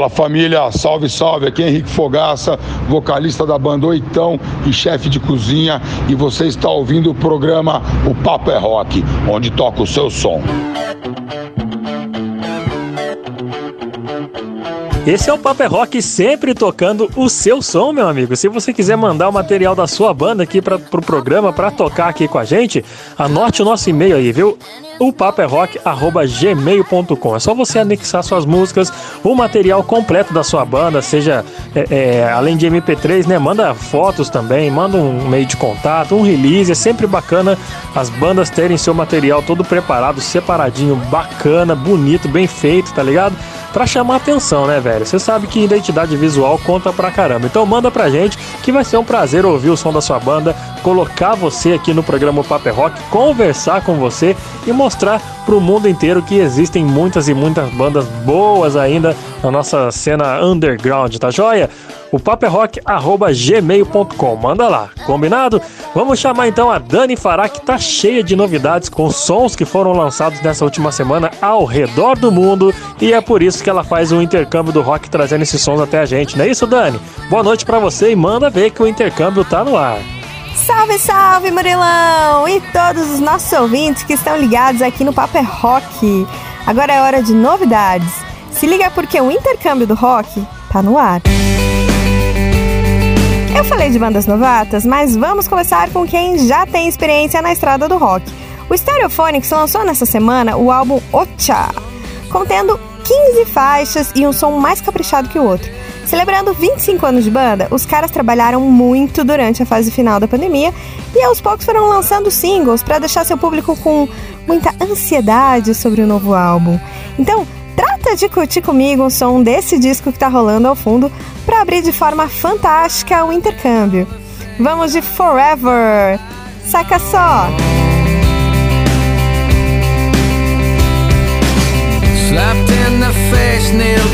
Fala família, salve, salve. Aqui é Henrique Fogaça, vocalista da banda Oitão e chefe de cozinha. E você está ouvindo o programa O Papo é Rock, onde toca o seu som. Esse é o Paper Rock sempre tocando o seu som, meu amigo. Se você quiser mandar o material da sua banda aqui para pro programa para tocar aqui com a gente, anote o nosso e-mail aí, viu? O paperrock@gmail.com. É só você anexar suas músicas, o material completo da sua banda, seja é, é, além de MP3, né? Manda fotos também, manda um meio de contato, um release. É sempre bacana as bandas terem seu material todo preparado, separadinho, bacana, bonito, bem feito, tá ligado? Pra chamar atenção, né, velho? Você sabe que identidade visual conta pra caramba. Então manda pra gente que vai ser um prazer ouvir o som da sua banda, colocar você aqui no programa Paper Rock, conversar com você e mostrar pro mundo inteiro que existem muitas e muitas bandas boas ainda na nossa cena underground, tá joia? O paperrock.gmail.com. Manda lá, combinado? Vamos chamar então a Dani Fará, que tá cheia de novidades com sons que foram lançados nessa última semana ao redor do mundo. E é por isso que ela faz o intercâmbio do rock trazendo esses sons até a gente, não é isso, Dani? Boa noite pra você e manda ver que o intercâmbio tá no ar. Salve, salve, Murilão! E todos os nossos ouvintes que estão ligados aqui no Paper Rock. Agora é hora de novidades. Se liga porque o intercâmbio do rock tá no ar. Eu falei de bandas novatas, mas vamos começar com quem já tem experiência na estrada do rock. O Stereophonics lançou nessa semana o álbum Ocha, contendo 15 faixas e um som mais caprichado que o outro. Celebrando 25 anos de banda, os caras trabalharam muito durante a fase final da pandemia e aos poucos foram lançando singles para deixar seu público com muita ansiedade sobre o novo álbum. Então, trata de curtir comigo um som desse disco que tá rolando ao fundo para abrir de forma fantástica o intercâmbio. Vamos de Forever! Saca só! Slapped in the face, nailed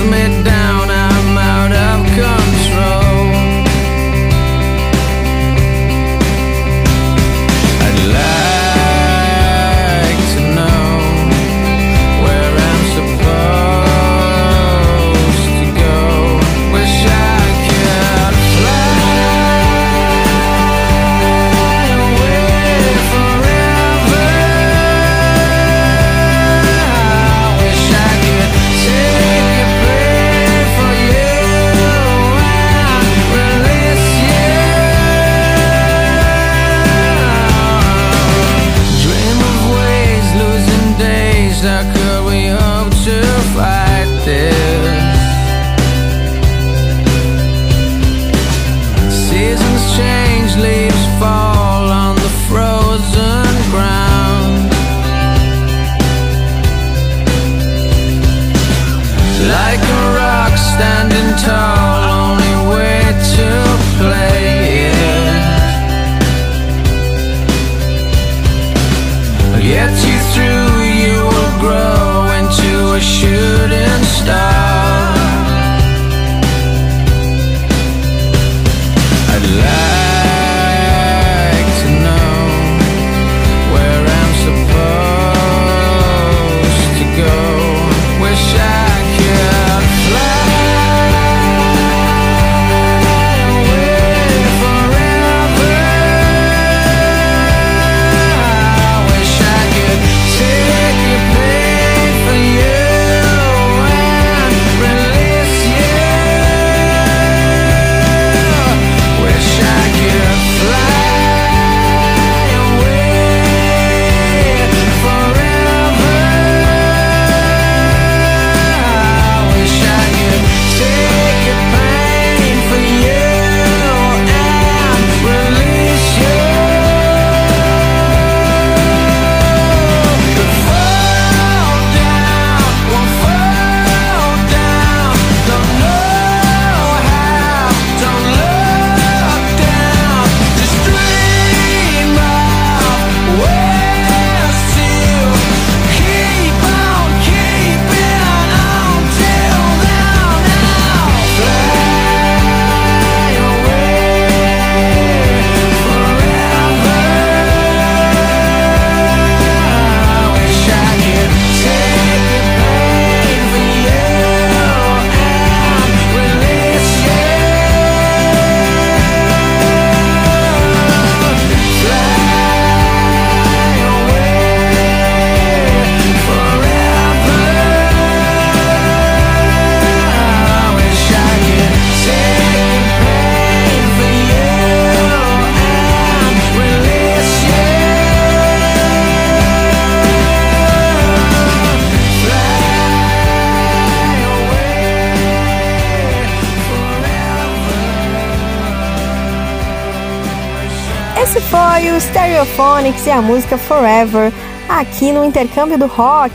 a música Forever aqui no intercâmbio do rock.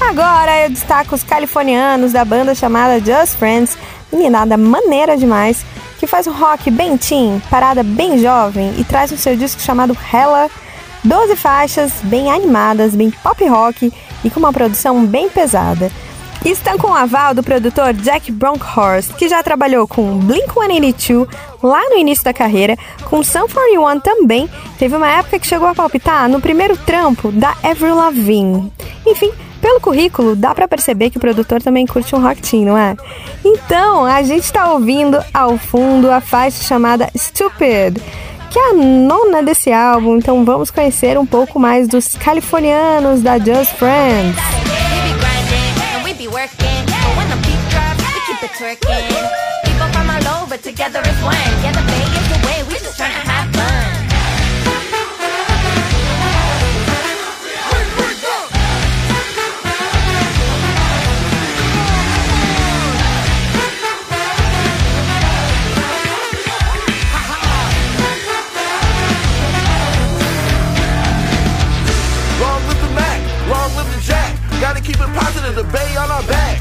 Agora eu destaco os californianos da banda chamada Just Friends, meninada maneira demais, que faz um rock bem teen, parada bem jovem e traz no seu disco chamado Hella 12 faixas bem animadas, bem pop rock e com uma produção bem pesada. Estão com o aval do produtor Jack Bronkhorst, que já trabalhou com Blink-182 lá no início da carreira, com Sun 41 também, teve uma época que chegou a palpitar no primeiro trampo da Avril Lavigne. Enfim, pelo currículo, dá pra perceber que o produtor também curte um rock teen, não é? Então, a gente tá ouvindo ao fundo a faixa chamada Stupid, que é a nona desse álbum, então vamos conhecer um pouco mais dos californianos da Just Friends. Working. When the beat drops, we keep it twerking. People from all over together as one. Yeah, the bay bay on our back.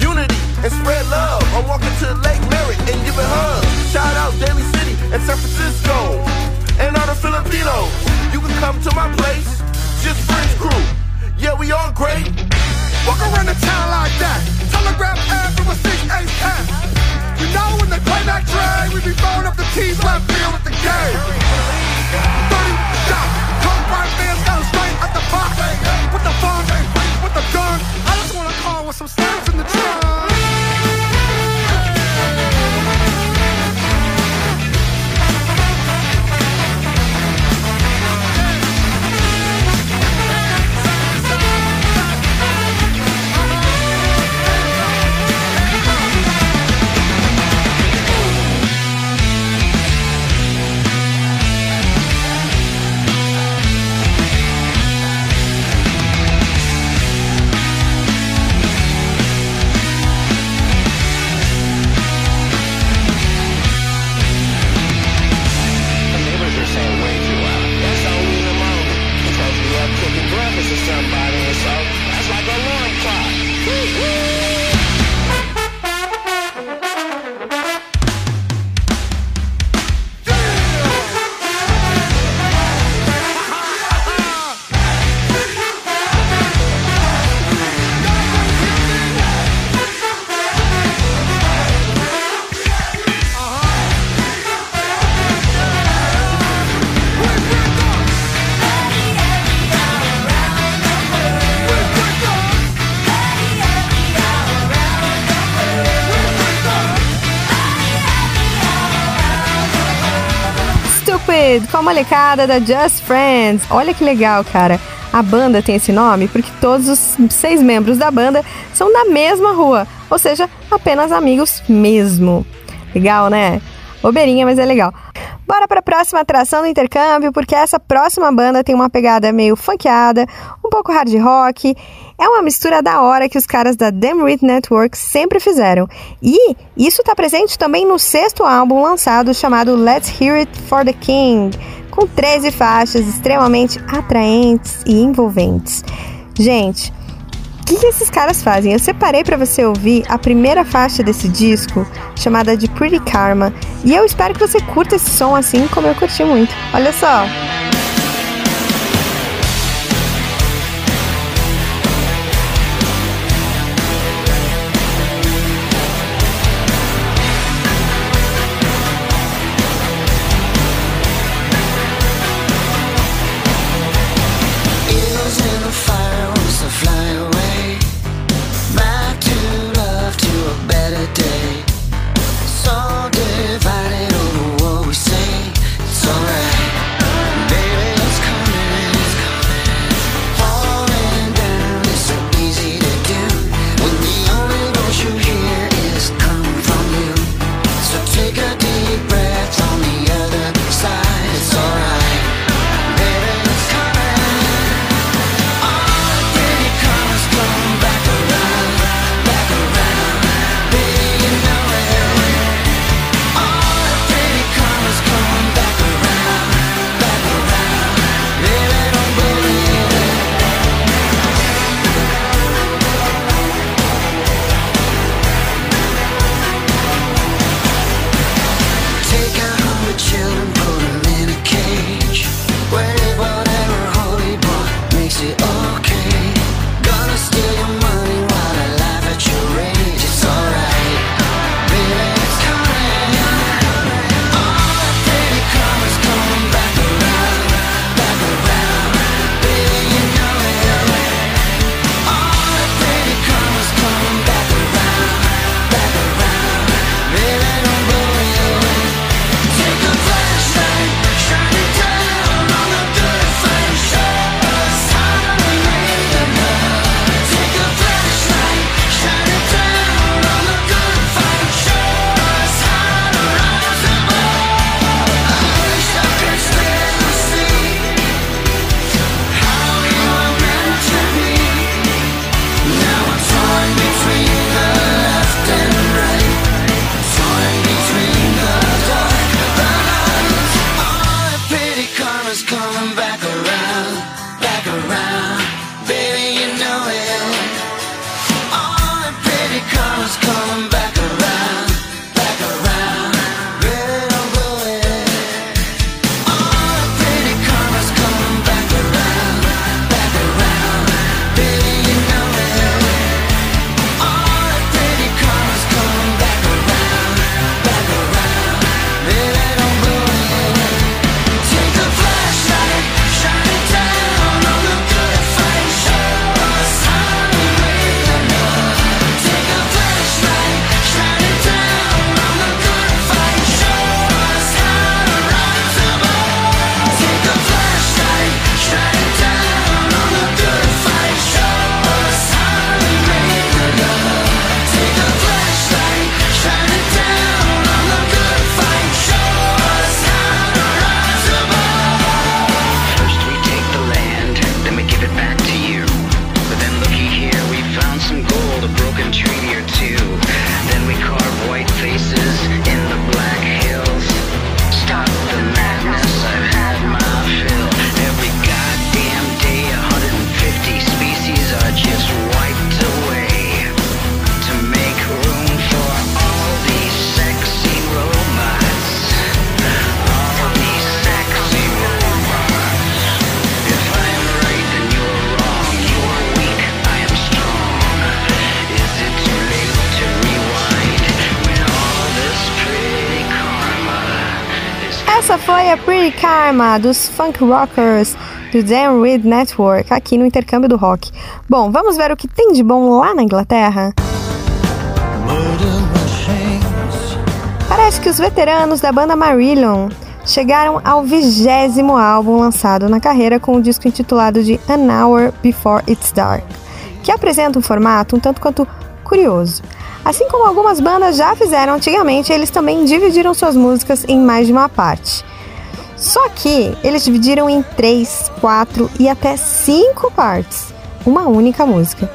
Unity and spread love. I'm walking to Lake Merritt and giving hugs. Shout out Daly City and San Francisco. And all the Filipinos. You can come to my place, just French crew. Yeah, we all great. Walk around the town like that. Telegraph air from a 6 8 You know when they play that train, we be throwing up the T's left field with the game. 30 shots, come right fans straight at the box. With the funk, with the gun. I just wanna call with some snaps in the trunk. Com a molecada da Just Friends. Olha que legal, cara. A banda tem esse nome porque todos os seis membros da banda são da mesma rua, ou seja, apenas amigos mesmo. Legal, né? Bobeirinha, mas é legal. Bora para a próxima atração do intercâmbio, porque essa próxima banda tem uma pegada meio funkeada, um pouco hard rock. É uma mistura da hora que os caras da Damn Reed Network sempre fizeram. E isso está presente também no sexto álbum lançado chamado Let's Hear It for the King, com 13 faixas extremamente atraentes e envolventes. Gente, o que, que esses caras fazem? Eu separei para você ouvir a primeira faixa desse disco, chamada de Pretty Karma, e eu espero que você curta esse som assim como eu curti muito. Olha só! Pretty Karma dos Funk Rockers do Dan Reed Network aqui no intercâmbio do rock. Bom, vamos ver o que tem de bom lá na Inglaterra? Parece que os veteranos da banda Marillion chegaram ao vigésimo álbum lançado na carreira com o disco intitulado de An Hour Before It's Dark, que apresenta um formato um tanto quanto curioso. Assim como algumas bandas já fizeram antigamente, eles também dividiram suas músicas em mais de uma parte. Só que eles dividiram em três, quatro e até cinco partes, uma única música.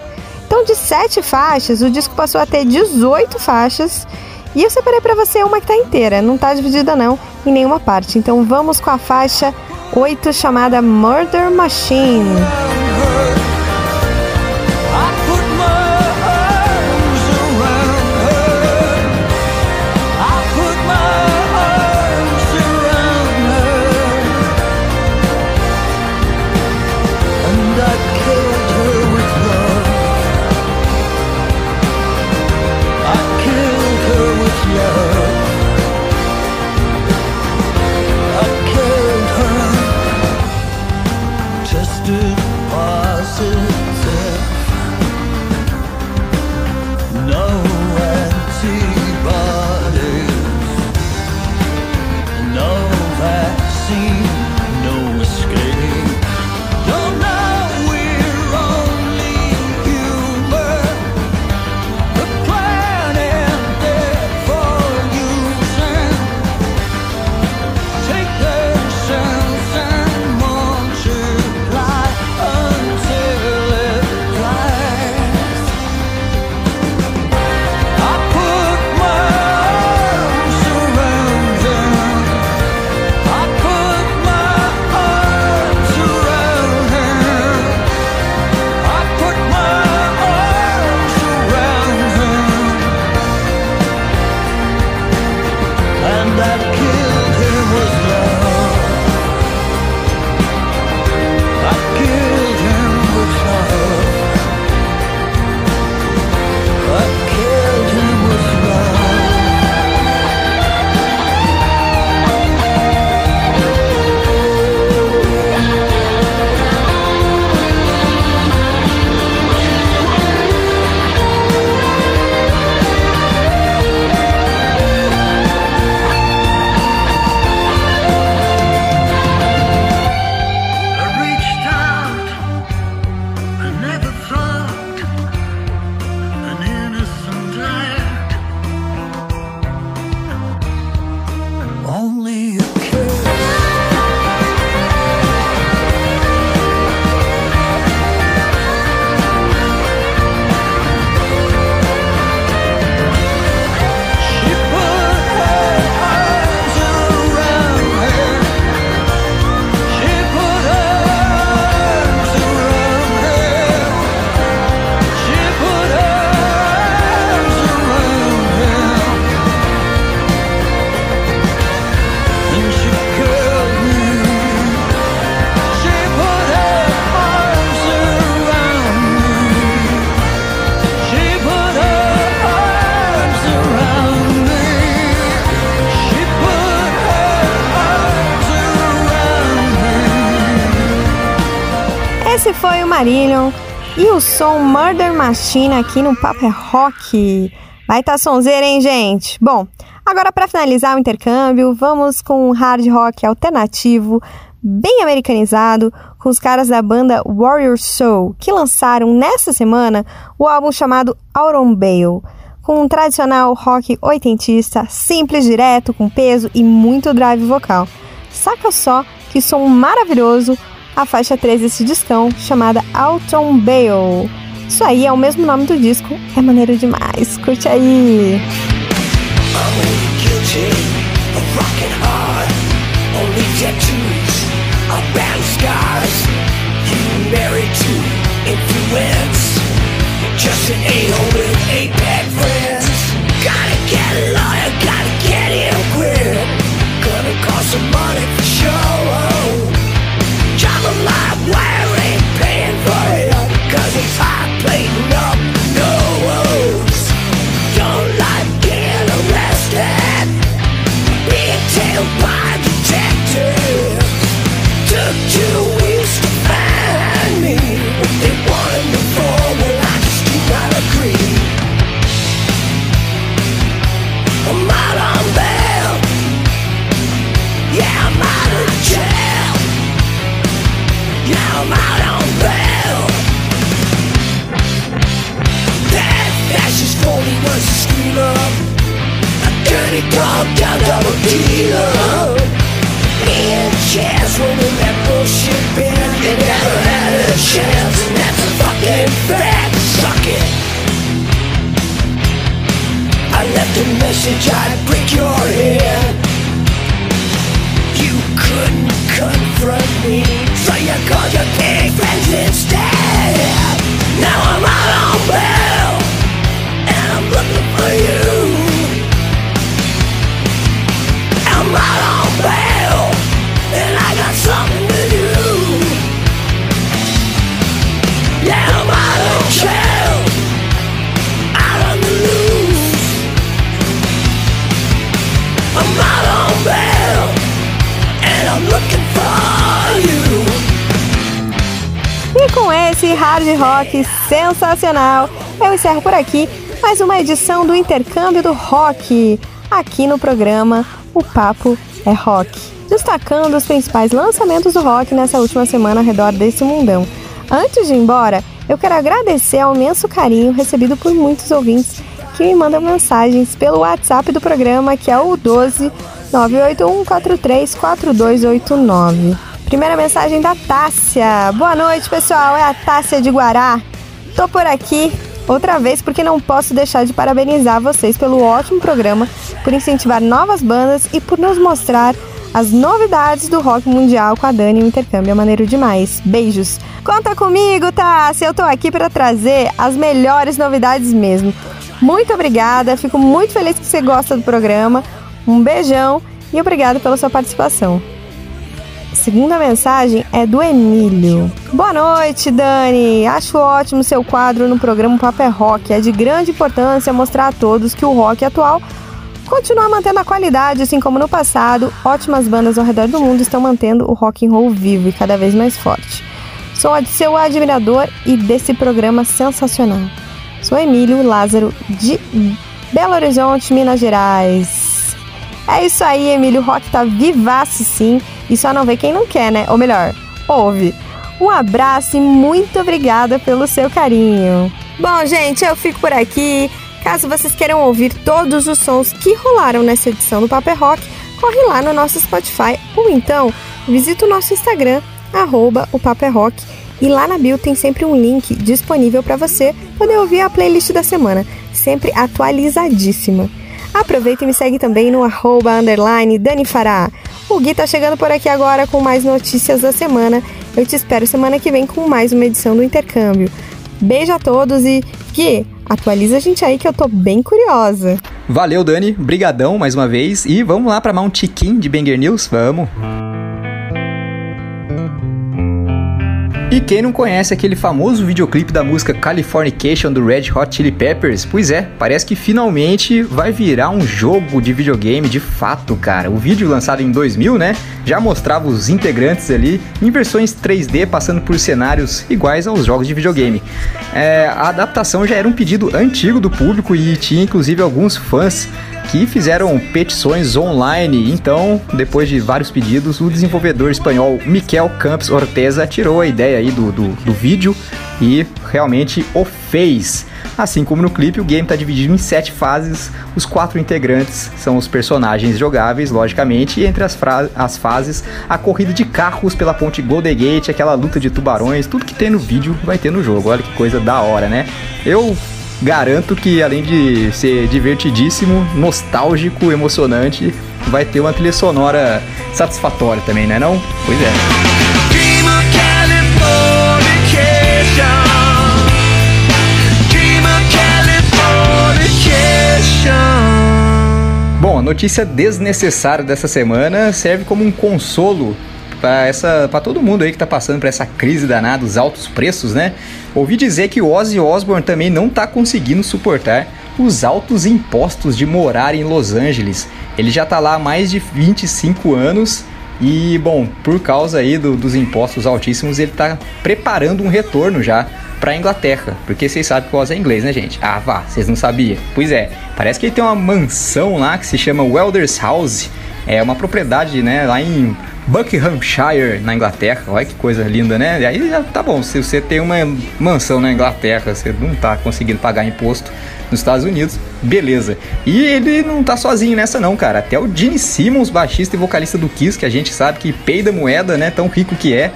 Então, de sete faixas, o disco passou a ter 18 faixas. E eu separei para você uma que tá inteira, não tá dividida não em nenhuma parte. Então vamos com a faixa 8 chamada Murder Machine. O som Murder Machine aqui no Papo é Rock. Vai tá sonzeira, hein, gente? Bom, agora para finalizar o intercâmbio, vamos com um hard rock alternativo, bem americanizado, com os caras da banda Warrior Soul, que lançaram nessa semana o álbum chamado Autumn Bale, com um tradicional rock oitentista, simples, direto, com peso e muito drive vocal. Saca só que som maravilhoso a faixa 3 desse discão, chamada Autumn Bale. Isso aí é o mesmo nome do disco, é maneiro demais. Curte aí! Just an a-hole with eight bad knocked down double dealer. And Chance running that bullshit band. They never had a chance, and that's a fucking fact. Suck it. I left a message, I'd break your head. You couldn't confront me, so you called your pig friends instead. Now I'm out on bail, hard rock sensacional, eu encerro por aqui mais uma edição do Intercâmbio do Rock, aqui no programa O Papo é Rock, destacando os principais lançamentos do rock nessa última semana ao redor desse mundão. Antes de ir embora, eu quero agradecer ao imenso carinho recebido por muitos ouvintes que me mandam mensagens pelo WhatsApp do programa, que é o 12 981 43 4289. Primeira mensagem da Tássia. Boa noite, pessoal. É a Tássia de Guará. Tô por aqui outra vez porque não posso deixar de parabenizar vocês pelo ótimo programa, por incentivar novas bandas e por nos mostrar as novidades do rock mundial com a Dani. O intercâmbio é maneiro demais. Beijos. Conta comigo, Tássia. Eu tô aqui para trazer as melhores novidades mesmo. Muito obrigada. Fico muito feliz que você gosta do programa. Um beijão e obrigado pela sua participação. Segunda mensagem é do Emílio. Boa noite, Dani. Acho ótimo seu quadro no programa Papo é Rock. É de grande importância mostrar a todos que o rock atual continua mantendo a qualidade, assim como no passado. Ótimas bandas ao redor do mundo estão mantendo o rock and roll vivo e cada vez mais forte. Sou seu admirador e desse programa sensacional. Sou Emílio Lázaro de Belo Horizonte, Minas Gerais. É isso aí, Emílio. O rock tá vivaço sim. E só não vê quem não quer, né? Ou melhor, ouve. Um abraço e muito obrigada pelo seu carinho. Bom, gente, eu fico por aqui. Caso vocês queiram ouvir todos os sons que rolaram nessa edição do Paper Rock, corre lá no nosso Spotify ou então visita o nosso Instagram, arroba o Paper Rock. E lá na bio tem sempre um link disponível para você poder ouvir a playlist da semana, sempre atualizadíssima. Aproveita e me segue também no arroba underline Dani Fará. O Gui tá chegando por aqui agora com mais notícias da semana. Eu te espero semana que vem com mais uma edição do Intercâmbio. Beijo a todos e Gui, atualiza a gente aí que eu tô bem curiosa. Valeu, Dani. Brigadão mais uma vez. E vamos lá para mais um de Banger News? Vamos. E quem não conhece aquele famoso videoclipe da música Californication do Red Hot Chili Peppers? Pois é, parece que finalmente vai virar um jogo de videogame de fato, cara. O vídeo lançado em 2000, né, já mostrava os integrantes ali em versões 3D passando por cenários iguais aos jogos de videogame. É, a adaptação já era um pedido antigo do público e tinha inclusive alguns fãs que fizeram petições online. Então, depois de vários pedidos, o desenvolvedor espanhol Miquel Campos Orteza tirou a ideia aí do, do, do vídeo e realmente o fez. Assim como no clipe, o game está dividido em sete fases. Os quatro integrantes são os personagens jogáveis, logicamente, e entre as, as fases, a corrida de carros pela ponte Golden Gate, aquela luta de tubarões, tudo que tem no vídeo vai ter no jogo. Olha que coisa da hora, né? Eu garanto que além de ser divertidíssimo, nostálgico, emocionante, vai ter uma trilha sonora satisfatória também, né não? Pois é. Dream of Californication. Bom, a notícia desnecessária dessa semana serve como um consolo para essa para todo mundo aí que tá passando por essa crise danada, os altos preços, né? Ouvi dizer que o Ozzy Osbourne também não tá conseguindo suportar os altos impostos de morar em Los Angeles. Ele já tá lá há mais de 25 anos e, bom, por causa aí do- dos impostos altíssimos, ele tá preparando um retorno já pra Inglaterra, porque vocês sabem que o Ozzy é inglês, né, gente? Ah, vá, vocês não sabiam? Pois é, parece que ele tem uma mansão lá que se chama Welders House, é uma propriedade, né, lá em Buckinghamshire, na Inglaterra. Olha que coisa linda, né? E aí já tá bom, se você tem uma mansão na Inglaterra, você não tá conseguindo pagar imposto nos Estados Unidos, beleza. E ele não tá sozinho nessa não, cara. Até o Gene Simmons, baixista e vocalista do Kiss, que a gente sabe que peida moeda, né? Tão rico que é,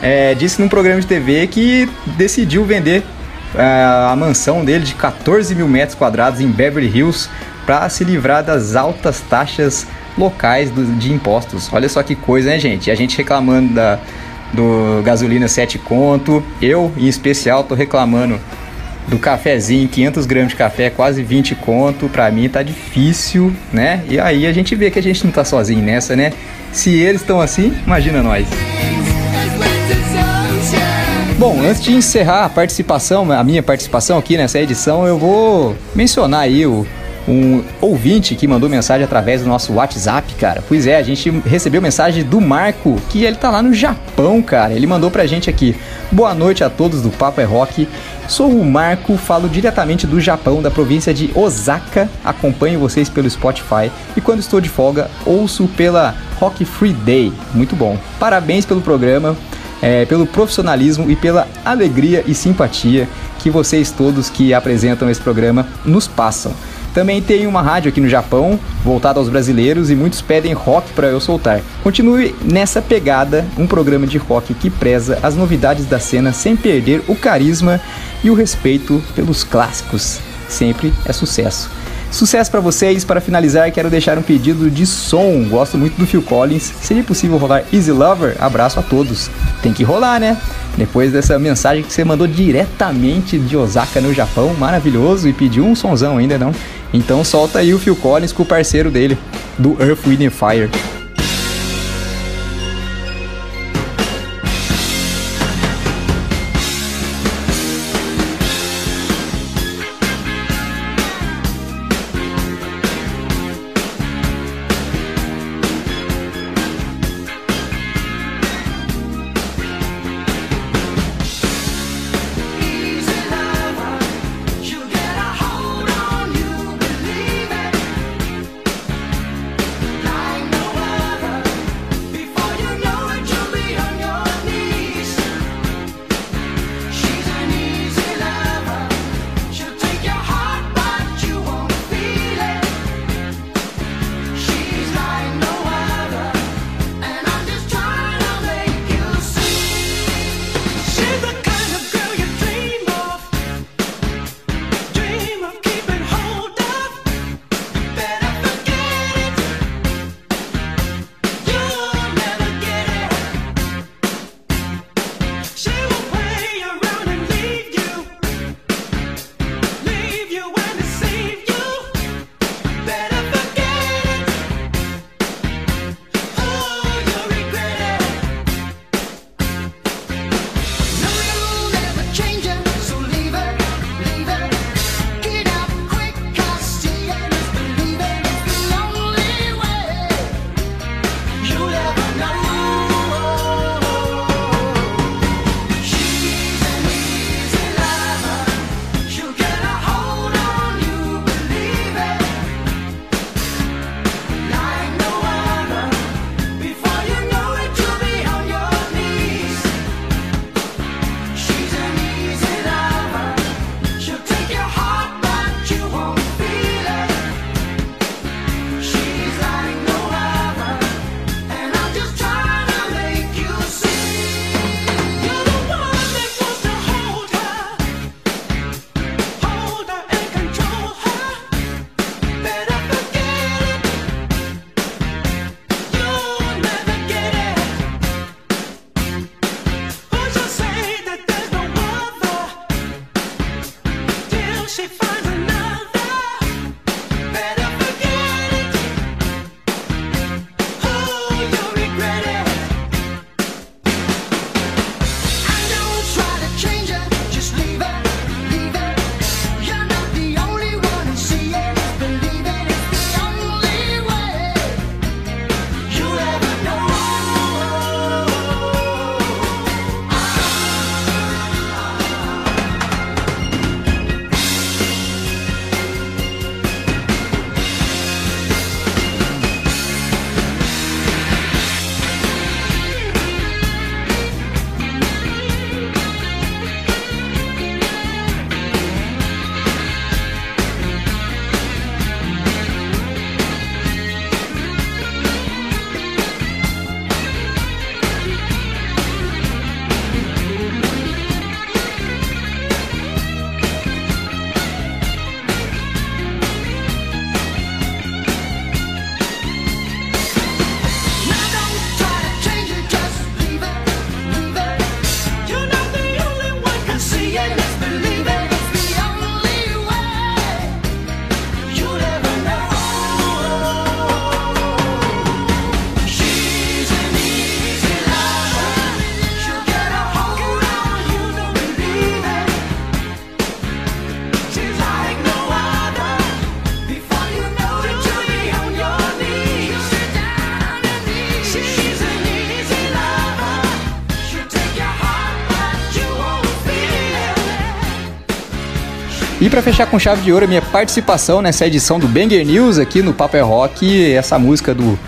é disse num programa de TV que decidiu vender é, a mansão dele de 14 mil metros quadrados em Beverly Hills para se livrar das altas taxas locais do- de impostos. Olha só que coisa, né, gente? A gente reclamando da, do gasolina 7 conto. Eu, em especial, tô reclamando do cafezinho, 500 gramas de café, quase 20 conto. Pra mim tá difícil, né? E aí a gente vê que a gente não tá sozinho nessa, né? Se eles estão assim, imagina nós. Bom, antes de encerrar a participação, a minha participação aqui nessa edição, eu vou mencionar aí o, um ouvinte que mandou mensagem através do nosso WhatsApp, cara. Pois é, a gente recebeu mensagem do Marco, que ele tá lá no Japão, cara. Ele mandou pra gente aqui. Boa noite a todos do Papo é Rock. Sou o Marco, falo diretamente do Japão, da província de Osaka. Acompanho vocês pelo Spotify e quando estou de folga, ouço pela Rock Free Day. Muito bom. Parabéns pelo programa é, pelo profissionalismo e pela alegria e simpatia que vocês todos que apresentam esse programa nos passam. Também tem uma rádio aqui no Japão, voltada aos brasileiros, e muitos pedem rock para eu soltar. Continue nessa pegada, um programa de rock que preza as novidades da cena sem perder o carisma e o respeito pelos clássicos. Sempre é sucesso. Sucesso pra vocês. Para finalizar, quero deixar um pedido de som. Gosto muito do Phil Collins. Seria possível rolar Easy Lover? Abraço a todos. Tem que rolar, né? Depois dessa mensagem que você mandou diretamente de Osaka, no Japão, maravilhoso, e pediu um sonzão ainda, não? Então solta aí o Phil Collins com o parceiro dele, do Earth, Wind Fire. Para fechar com chave de ouro, a minha participação nessa edição do Banger News aqui no Paper Rock, essa música do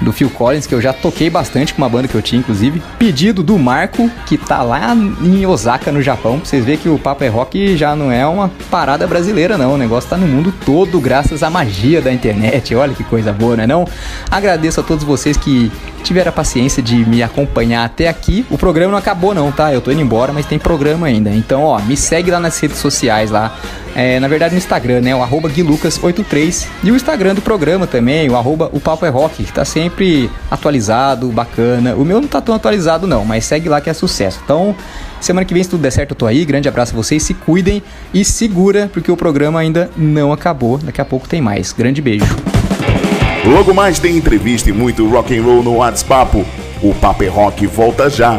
do Phil Collins, que eu já toquei bastante com uma banda que eu tinha, inclusive. Pedido do Marco, que tá lá em Osaka, no Japão. Vocês verem que o Paper Rock já não é uma parada brasileira, não. O negócio tá no mundo todo, graças à magia da internet. Olha que coisa boa, não é não? Agradeço a todos vocês que tiveram a paciência de me acompanhar até aqui. O programa não acabou não, tá? Eu tô indo embora, mas tem programa ainda. Então, ó, me segue lá nas redes sociais lá. É, na verdade no Instagram, né? O arroba guilucas83 e o Instagram do programa também, o arroba o Papo é Rock, que tá sempre atualizado, bacana. O meu não tá tão atualizado não, mas segue lá que é sucesso. Então, semana que vem se tudo der certo eu tô aí. Grande abraço a vocês, se cuidem e segura, porque o programa ainda não acabou. Daqui a pouco tem mais. Grande beijo. Logo mais tem entrevista e muito rock and roll no WhatsApp. O Paper Rock volta já.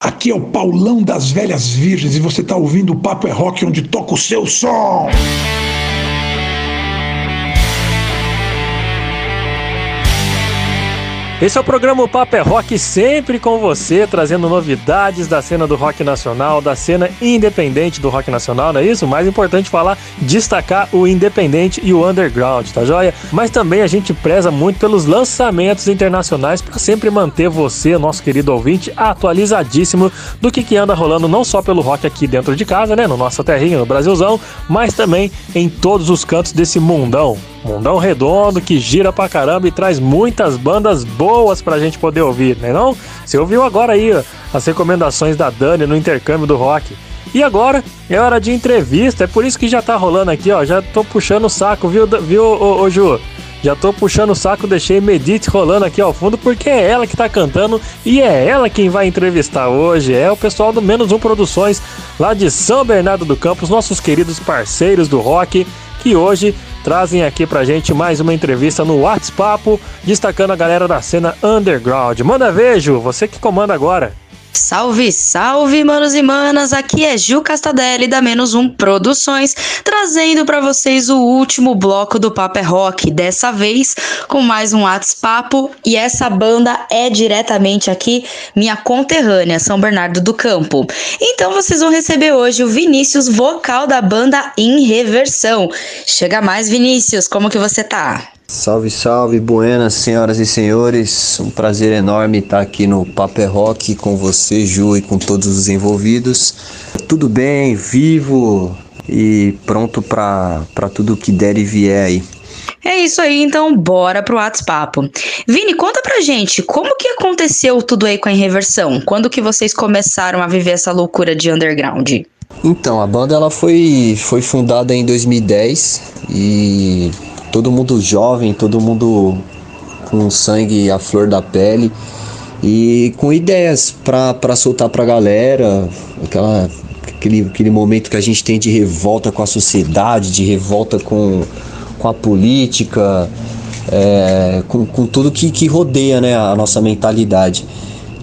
Aqui é o Paulão das Velhas Virgens e você tá ouvindo o Papo é Rock onde toca o seu som. Esse é o programa o Papo é Rock, sempre com você, trazendo novidades da cena do rock nacional, da cena independente do rock nacional, não é isso? Mais importante falar, destacar o independente e o underground, tá joia? Mas também a gente preza muito pelos lançamentos internacionais para sempre manter você, nosso querido ouvinte, atualizadíssimo do que, que anda rolando não só pelo rock aqui dentro de casa, né, no nossa terrinha, no Brasilzão, mas também em todos os cantos desse mundão. Mundão redondo que gira pra caramba e traz muitas bandas boas pra gente poder ouvir, né não? Você ouviu agora aí as recomendações da Dani no intercâmbio do rock. E agora é hora de entrevista, é por isso que já tá rolando aqui, ó. Já tô puxando o saco, viu, viu ô, ô, Ju? Já tô puxando o saco, deixei Medite rolando aqui ao fundo, porque é ela que tá cantando e é ela quem vai entrevistar hoje. É o pessoal do Menos Um Produções, lá de São Bernardo do Campo, os nossos queridos parceiros do rock, que hoje trazem aqui pra gente mais uma entrevista no WhatsApp, destacando a galera da cena underground. Manda vejo, você que comanda agora. Salve, salve, manos e manas! Aqui é Gil Castadelli da Menos Um Produções, trazendo para vocês o último bloco do Papo é Rock, dessa vez com mais um WhatsApp. E essa banda é diretamente aqui, minha conterrânea, São Bernardo do Campo. Então vocês vão receber hoje o Vinícius, vocal da banda em reversão. Chega mais, Vinícius, como que você tá? Salve, salve, buenas, senhoras e senhores. Um prazer enorme estar aqui no Paper Rock com você, Ju, e com todos os envolvidos. Tudo bem, vivo e pronto para tudo que der e vier aí. É isso aí, então bora pro WhatsApp. Vini, conta pra gente, como que aconteceu tudo aí com a Inreversão? Quando que vocês começaram a viver essa loucura de underground? Então, a banda ela foi, foi fundada em 2010 e todo mundo jovem, todo mundo com sangue à flor da pele e com ideias para soltar pra galera, aquela, aquele, aquele momento que a gente tem de revolta com a sociedade, de revolta com, com a política, é, com, com tudo que, que rodeia né, a nossa mentalidade.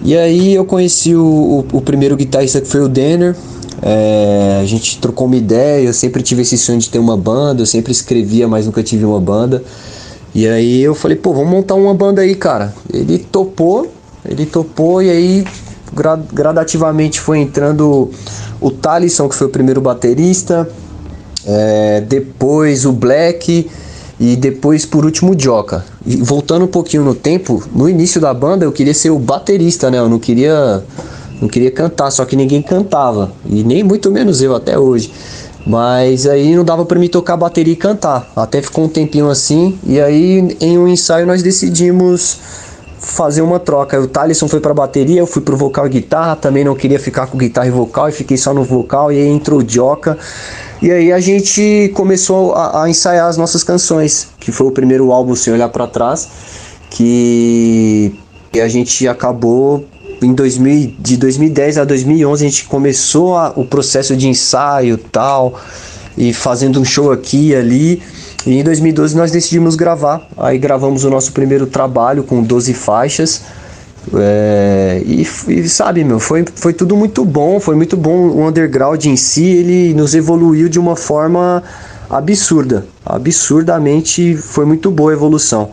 E aí eu conheci o, o, o primeiro guitarrista que foi o Denner, é, a gente trocou uma ideia, eu sempre tive esse sonho de ter uma banda, eu sempre escrevia, mas nunca tive uma banda. E aí eu falei, pô, vamos montar uma banda aí, cara. Ele topou, ele topou e aí gra gradativamente foi entrando o Talisson, que foi o primeiro baterista, é, depois o Black, e depois por último Joca. E voltando um pouquinho no tempo, no início da banda eu queria ser o baterista, né? Eu não queria não queria cantar, só que ninguém cantava e nem muito menos eu até hoje. Mas aí não dava para mim tocar bateria e cantar. Até ficou um tempinho assim e aí em um ensaio nós decidimos fazer uma troca. O Thalisson foi para bateria, eu fui pro vocal e guitarra, também não queria ficar com guitarra e vocal e fiquei só no vocal e aí entrou o Joca. E aí a gente começou a, a ensaiar as nossas canções, que foi o primeiro álbum sem olhar para trás, que a gente acabou em 2000, de 2010 a 2011 a gente começou a, o processo de ensaio tal e fazendo um show aqui e ali. E em 2012 nós decidimos gravar. Aí gravamos o nosso primeiro trabalho com 12 faixas. É, e, e, sabe meu foi, foi tudo muito bom foi muito bom o underground em si ele nos evoluiu de uma forma absurda. Absurdamente foi muito boa a evolução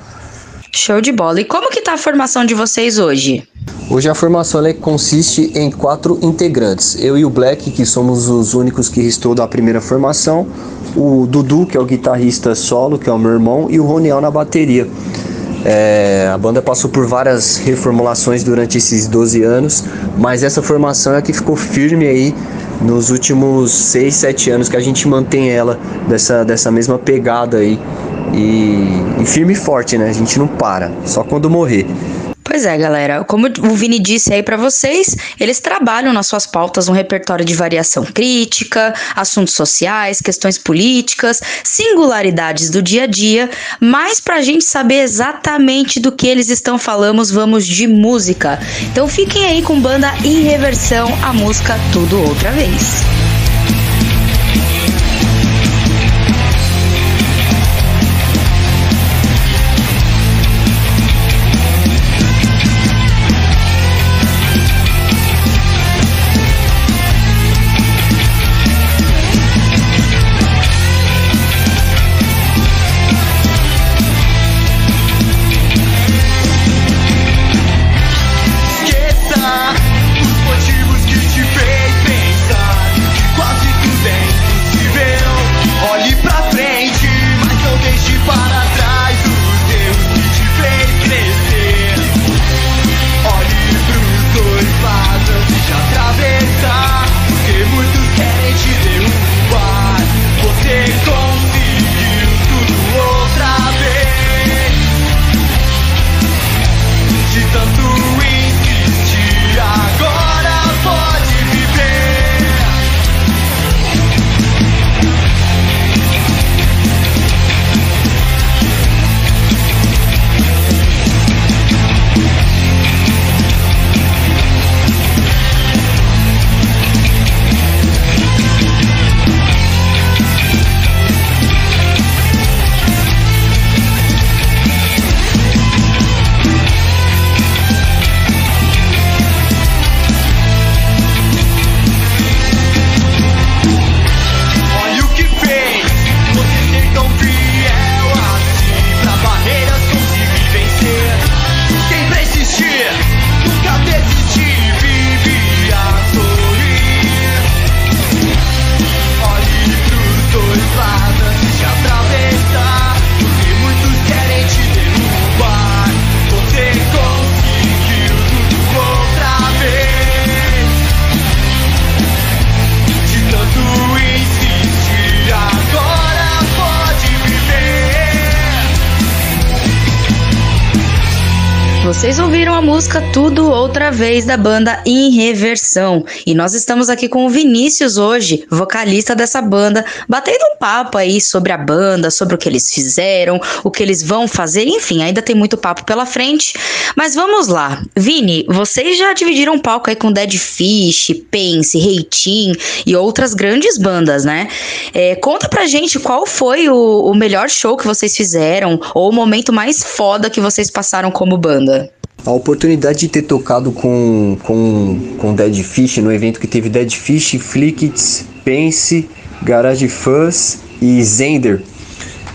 Show de bola. E como que tá a formação de vocês hoje? Hoje a formação ela consiste em quatro integrantes. Eu e o Black, que somos os únicos que restou da primeira formação, o Dudu, que é o guitarrista solo, que é o meu irmão, e o Roniel na bateria. É, a banda passou por várias reformulações durante esses 12 anos, mas essa formação é que ficou firme aí nos últimos 6, 7 anos que a gente mantém ela dessa, dessa mesma pegada aí. E, e firme e forte, né? A gente não para, só quando morrer. Pois é, galera. Como o Vini disse aí para vocês, eles trabalham nas suas pautas um repertório de variação crítica, assuntos sociais, questões políticas, singularidades do dia a dia. Mas pra gente saber exatamente do que eles estão falando, vamos de música. Então fiquem aí com banda em reversão, a música Tudo Outra Vez. Esqueça Vocês ouviram a música Tudo Outra Vez da banda Em Reversão. E nós estamos aqui com o Vinícius hoje, vocalista dessa banda, batendo um papo aí sobre a banda, sobre o que eles fizeram, o que eles vão fazer, enfim, ainda tem muito papo pela frente. Mas vamos lá. Vini, vocês já dividiram palco aí com Dead Fish, Pense, Reitin e outras grandes bandas, né? É, conta pra gente qual foi o, o melhor show que vocês fizeram ou o momento mais foda que vocês passaram como banda. A oportunidade de ter tocado com, com, com Dead Fish no evento que teve Dead Fish, Flickits, Pense, Garage Fuzz e Zender.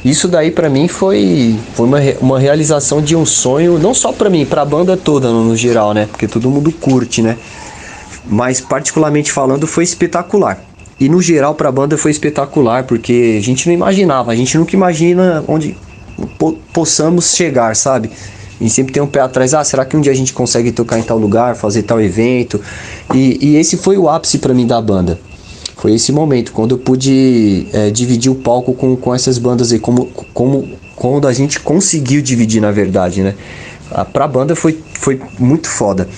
Isso daí pra mim foi, foi uma, uma realização de um sonho, não só pra mim, pra banda toda no, no geral, né? Porque todo mundo curte, né? Mas particularmente falando foi espetacular. E no geral pra banda foi espetacular, porque a gente não imaginava, a gente nunca imagina onde po- possamos chegar, sabe? A gente sempre tem um pé atrás, ah, será que um dia a gente consegue tocar em tal lugar, fazer tal evento? E, e esse foi o ápice pra mim da banda. Foi esse momento, quando eu pude é, dividir o palco com, com essas bandas aí, como, como quando a gente conseguiu dividir, na verdade, né? Ah, Pra banda foi, foi muito foda.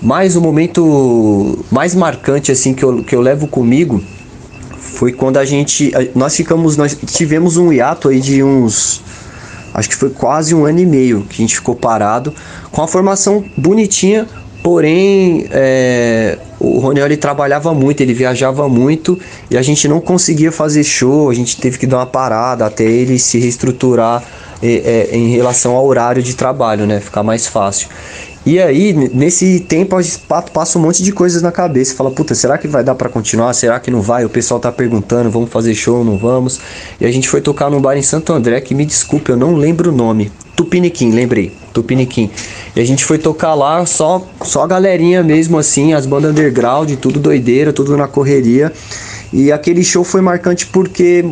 Mas o momento mais marcante, assim, que eu, que eu levo comigo foi quando a gente. a- Nós ficamos. Nós tivemos um hiato aí de uns. Acho que foi quase um ano e meio que a gente ficou parado, com a formação bonitinha, porém é, o Roniel ele trabalhava muito, ele viajava muito e a gente não conseguia fazer show, a gente teve que dar uma parada até ele se reestruturar é, é, em relação ao horário de trabalho, né? Ficar mais fácil. E aí, nesse tempo, passa um monte de coisas na cabeça. Fala, puta, será que vai dar pra continuar? Será que não vai? O pessoal tá perguntando, vamos fazer show, não vamos? E a gente foi tocar num bar em Santo André, que me desculpe, eu não lembro o nome. Tupiniquim, lembrei. Tupiniquim. E a gente foi tocar lá, só, só a galerinha mesmo, assim, as bandas underground, tudo doideira, tudo na correria. E aquele show foi marcante porque,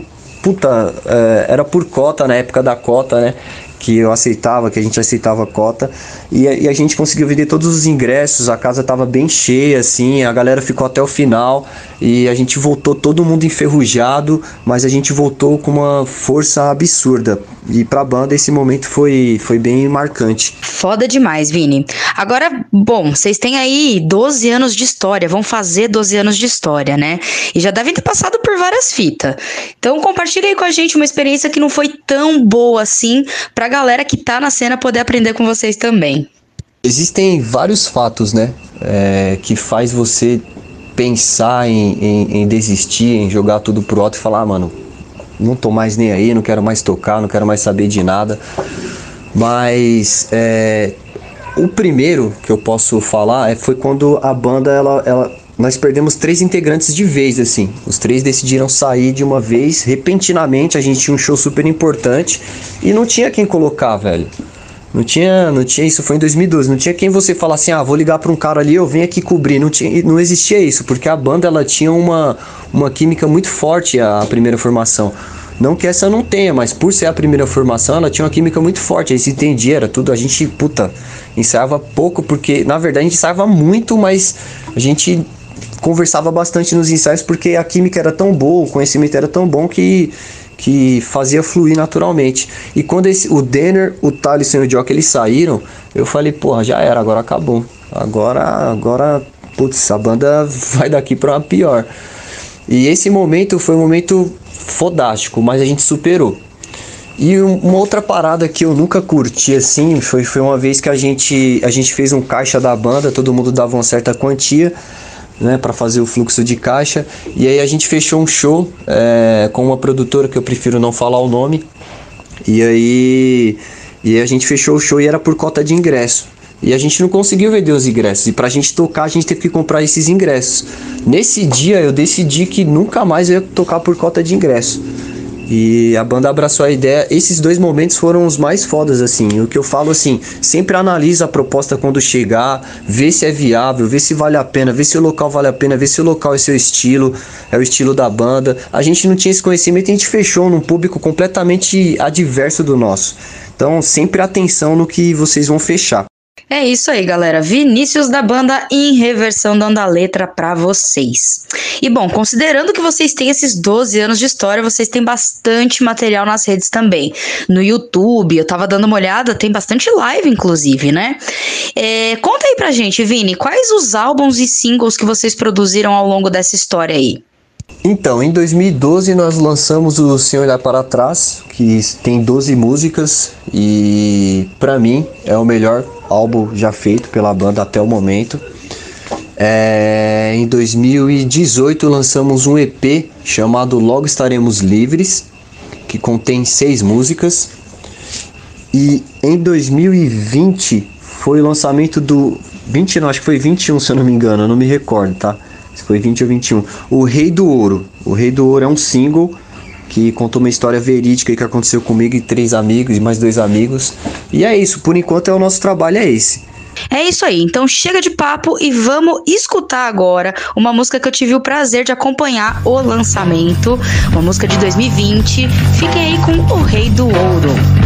puta, é, era por cota, na época da cota, né? Que eu aceitava, que a gente aceitava a cota, e, a- e a gente conseguiu vender todos os ingressos, a casa tava bem cheia, assim, a galera ficou até o final, e a gente voltou todo mundo enferrujado, mas a gente voltou com uma força absurda, e pra banda esse momento foi, foi bem marcante. Foda demais, Vini. Agora, bom, vocês têm aí 12 anos de história, vão fazer 12 anos de história, né? E já devem ter passado por várias fitas. Então, compartilha aí com a gente uma experiência que não foi tão boa assim, pra galera que tá na cena poder aprender com vocês também. Existem vários fatos, né, é, que faz você pensar em, em- em desistir, em jogar tudo pro alto e falar, ah, mano, não tô mais nem aí, não quero mais tocar, não quero mais saber de nada. Mas é, o primeiro que eu posso falar é, foi quando a banda, ela, ela, nós perdemos três integrantes de vez, assim. Os três decidiram sair de uma vez, repentinamente, a gente tinha um show super importante e não tinha quem colocar, velho. Não tinha, não tinha isso, foi em 2012. Não tinha quem você falar assim, ah, vou ligar para um cara ali, eu venho aqui cobrir. Não, tinha, não existia isso, porque a banda ela tinha uma, uma química muito forte, a, a primeira formação. Não que essa não tenha, mas por ser a primeira formação, ela tinha uma química muito forte. Aí se entendia, era tudo. A gente, puta, ensaiava pouco, porque na verdade a gente ensaiava muito, mas a gente conversava bastante nos ensaios porque a química era tão boa, o conhecimento era tão bom que, que fazia fluir naturalmente. E quando esse, o Denner, o Thaleson e o Jock eles saíram, eu falei, porra, já era, agora acabou. Agora, agora, putz, a banda vai daqui pra uma pior. E esse momento foi um momento fodástico, mas a gente superou. E um- uma outra parada que eu nunca curti assim foi, foi uma vez que a gente, a gente fez um caixa da banda, todo mundo dava uma certa quantia, né, para fazer o fluxo de caixa. E aí a gente fechou um show é, com uma produtora que eu prefiro não falar o nome. E aí, e a gente fechou o show e era por cota de ingresso. E a gente não conseguiu vender os ingressos. E pra gente tocar, a gente teve que comprar esses ingressos. Nesse dia eu decidi que nunca mais eu ia tocar por cota de ingresso. E a banda abraçou a ideia. Esses dois momentos foram os mais fodas, assim. O que eu falo assim, sempre analisa a proposta quando chegar, vê se é viável, vê se vale a pena, vê se o local vale a pena, vê se o local é seu estilo, é o estilo da banda. A gente não tinha esse conhecimento e a gente fechou num público completamente adverso do nosso. Então, sempre atenção no que vocês vão fechar. É isso aí, galera. Vinícius da banda em reversão dando a letra pra vocês. E bom, considerando que vocês têm esses 12 anos de história, vocês têm bastante material nas redes também. No YouTube, eu tava dando uma olhada, tem bastante live, inclusive, né? É, conta aí pra gente, Vini, quais os álbuns e singles que vocês produziram ao longo dessa história aí? Então, em 2012 nós lançamos o Sem Olhar Para Trás, que tem 12 músicas e pra mim é o melhor álbum já feito pela banda até o momento. É, em 2018 lançamos um EP chamado Logo Estaremos Livres, que contém seis músicas. E em 2020 foi o lançamento do 20, não, acho que foi 21, se eu não me engano, eu não me recordo, tá? Se foi 20 ou 21. O Rei do Ouro. O Rei do Ouro é um single que conta uma história verídica que aconteceu comigo e três amigos e mais dois amigos. E é isso, por enquanto é o nosso trabalho é esse. É isso aí, então chega de papo e vamos escutar agora uma música que eu tive o prazer de acompanhar o lançamento, uma música de 2020. Fiquem aí com O Rei do Ouro.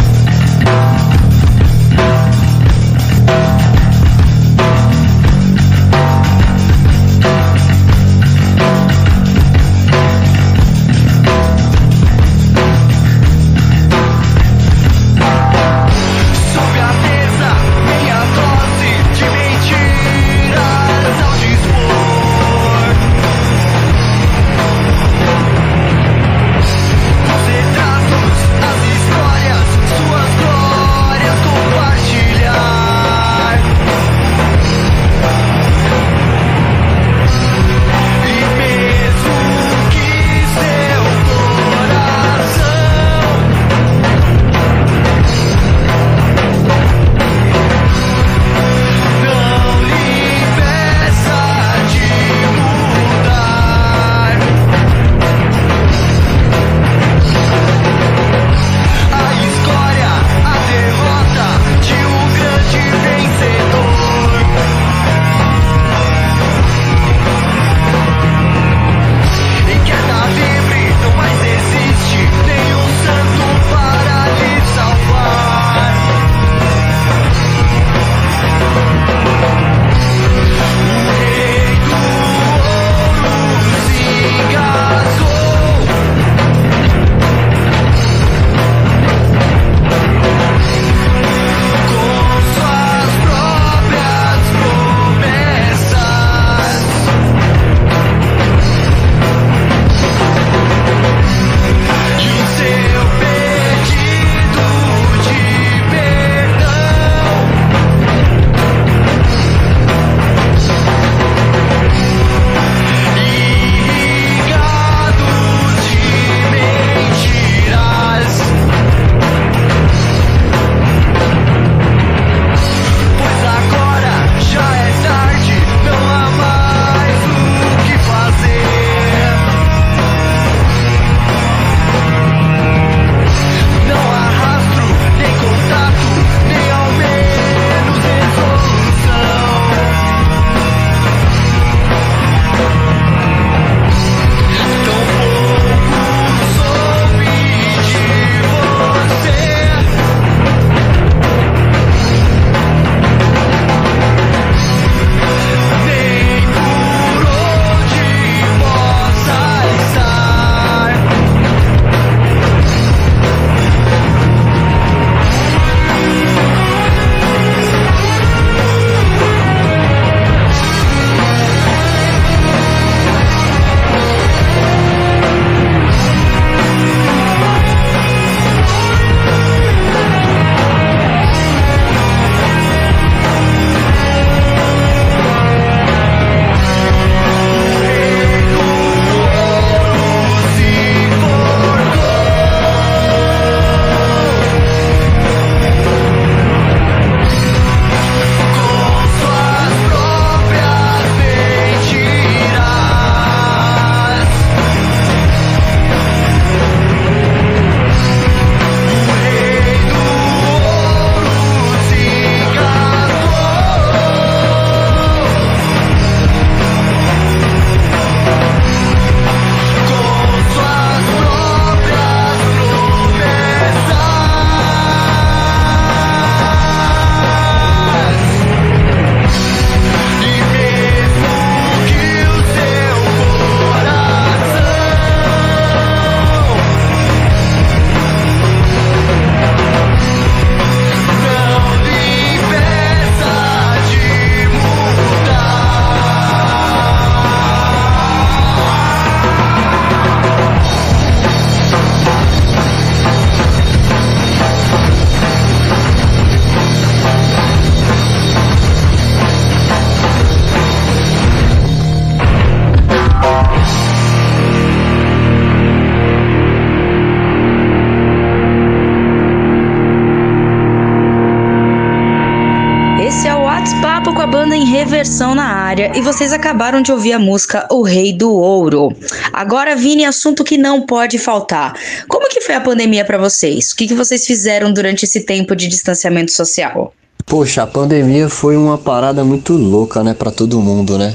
Anderson na área e vocês acabaram de ouvir a música O Rei do Ouro. Agora, Vini, assunto que não pode faltar. Como que foi a pandemia para vocês? O que, que vocês fizeram durante esse tempo de distanciamento social? Poxa, a pandemia foi uma parada muito louca, né, para todo mundo, né?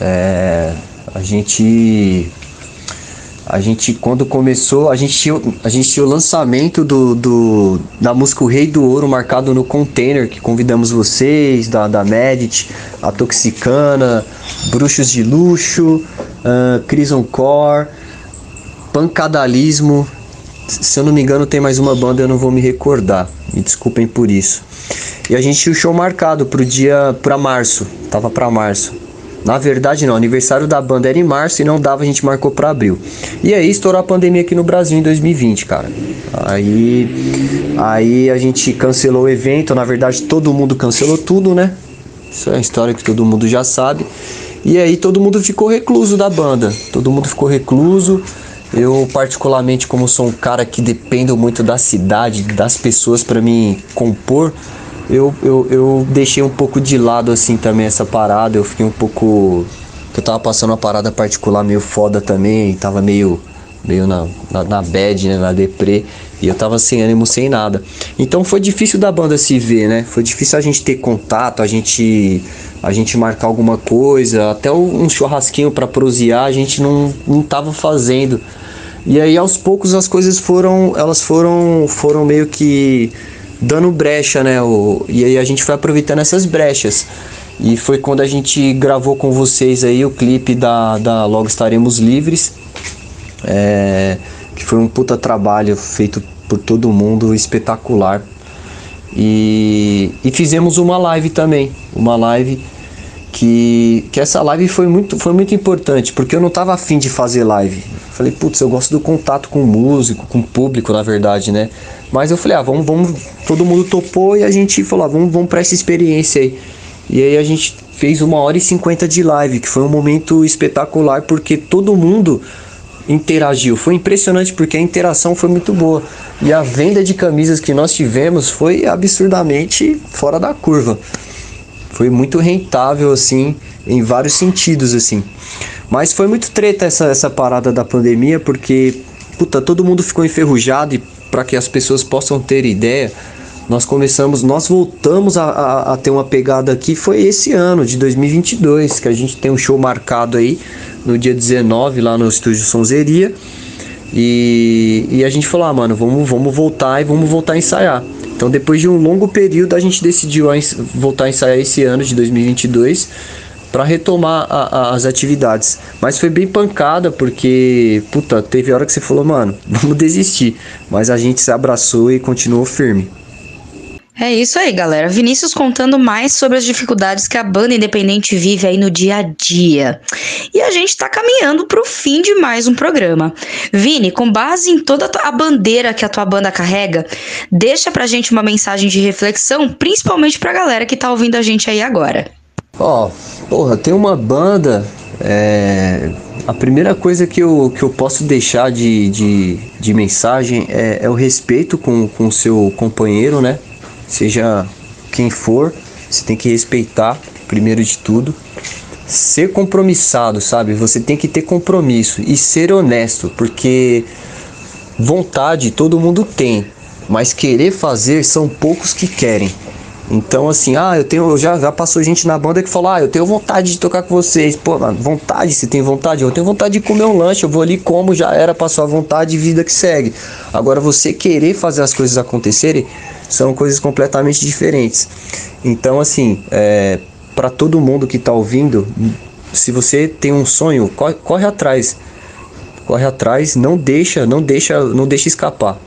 É, a gente a gente, quando começou, a gente tinha, a gente tinha o lançamento do, do, da música O Rei do Ouro marcado no container, que convidamos vocês, da, da Medit, a Toxicana, Bruxos de Luxo, uh, Crison Core, Pancadalismo. Se eu não me engano, tem mais uma banda, eu não vou me recordar. Me desculpem por isso. E a gente tinha o show marcado pro dia, para março. Tava para março. Na verdade, não. O aniversário da banda era em março e não dava, a gente marcou para abril. E aí estourou a pandemia aqui no Brasil em 2020, cara. Aí, aí a gente cancelou o evento. Na verdade, todo mundo cancelou tudo, né? Isso é uma história que todo mundo já sabe. E aí todo mundo ficou recluso da banda. Todo mundo ficou recluso. Eu, particularmente, como sou um cara que dependo muito da cidade, das pessoas para me compor, eu, eu, eu deixei um pouco de lado assim também essa parada. Eu fiquei um pouco. Eu tava passando uma parada particular meio foda também, tava meio, meio na, na, na bad, né, na deprê. E eu tava sem ânimo, sem nada. Então foi difícil da banda se ver, né? Foi difícil a gente ter contato, a gente a gente marcar alguma coisa, até um churrasquinho para prosear, a gente não, não tava fazendo. E aí aos poucos as coisas foram, elas foram foram meio que dando brecha, né? O, e aí a gente foi aproveitando essas brechas. E foi quando a gente gravou com vocês aí o clipe da, da Logo Estaremos Livres. É, que foi um puta trabalho feito por todo mundo, espetacular. E, e fizemos uma live também, uma live que, que essa live foi muito, foi muito importante, porque eu não tava afim de fazer live. Falei, putz, eu gosto do contato com o músico, com o público, na verdade, né? Mas eu falei, ah, vamos, vamos. Todo mundo topou e a gente falou, ah, vamos, vamos pra essa experiência aí. E aí a gente fez uma hora e cinquenta de live, que foi um momento espetacular, porque todo mundo interagiu. Foi impressionante porque a interação foi muito boa. E a venda de camisas que nós tivemos foi absurdamente fora da curva. Foi muito rentável, assim, em vários sentidos, assim. Mas foi muito treta essa, essa parada da pandemia, porque, puta, todo mundo ficou enferrujado e para que as pessoas possam ter ideia, nós começamos, nós voltamos a, a, a, ter uma pegada aqui, foi esse ano, de 2022, que a gente tem um show marcado aí, no dia 19, lá no Estúdio Sonzeria, e, e a gente falou, ah, mano, vamos, vamos voltar e vamos voltar a ensaiar. Então, depois de um longo período, a gente decidiu voltar a ensaiar esse ano de 2022 para retomar a, a, as atividades. Mas foi bem pancada porque, puta, teve hora que você falou, mano, vamos desistir. Mas a gente se abraçou e continuou firme. É isso aí, galera. Vinícius contando mais sobre as dificuldades que a banda independente vive aí no dia a dia. E a gente tá caminhando pro fim de mais um programa. Vini, com base em toda a bandeira que a tua banda carrega, deixa pra gente uma mensagem de reflexão, principalmente pra galera que tá ouvindo a gente aí agora. Ó, oh, porra, tem uma banda. É, a primeira coisa que eu, que eu posso deixar de, de, de mensagem é, é o respeito com o seu companheiro, né? Seja quem for, você tem que respeitar, primeiro de tudo. Ser compromissado, sabe? Você tem que ter compromisso e ser honesto, porque vontade todo mundo tem, mas querer fazer são poucos que querem. Então, assim, ah, eu tenho. Já, já passou gente na banda que falou, ah, eu tenho vontade de tocar com vocês. Pô, mano, vontade, se tem vontade, eu tenho vontade de comer um lanche, eu vou ali como já era, passou a vontade vida que segue. Agora, você querer fazer as coisas acontecerem são coisas completamente diferentes. Então, assim, é, para todo mundo que está ouvindo, se você tem um sonho, corre, corre atrás. Corre atrás, não deixa, não deixa, não deixa escapar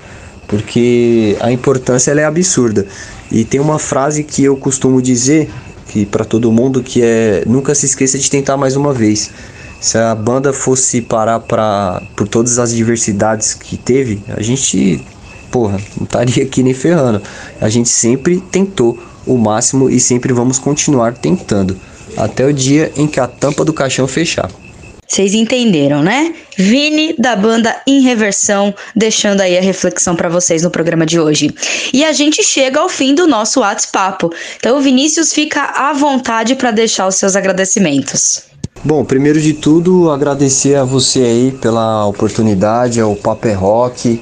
porque a importância é absurda. E tem uma frase que eu costumo dizer que para todo mundo que é nunca se esqueça de tentar mais uma vez. Se a banda fosse parar para por todas as diversidades que teve, a gente, porra, não estaria aqui nem ferrando. A gente sempre tentou o máximo e sempre vamos continuar tentando até o dia em que a tampa do caixão fechar. Vocês entenderam, né? Vini da banda Em Reversão, deixando aí a reflexão para vocês no programa de hoje. E a gente chega ao fim do nosso WhatsApp. Então, o Vinícius fica à vontade para deixar os seus agradecimentos. Bom, primeiro de tudo, agradecer a você aí pela oportunidade, ao Paper Rock,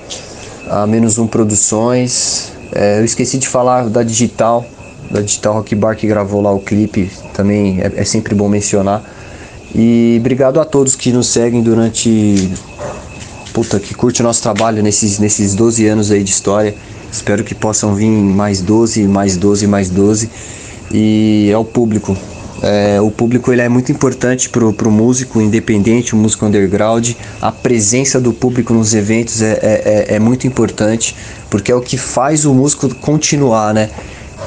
a Menos Um Produções. É, eu esqueci de falar da Digital, da Digital Rock Bar que gravou lá o clipe, também é, é sempre bom mencionar. E obrigado a todos que nos seguem durante. Puta, que curte o nosso trabalho nesses, nesses 12 anos aí de história. Espero que possam vir mais 12, mais 12, mais 12. E é o público. É, o público ele é muito importante pro, pro músico independente, o músico underground. A presença do público nos eventos é, é, é- é muito importante, porque é o que faz o músico continuar, né?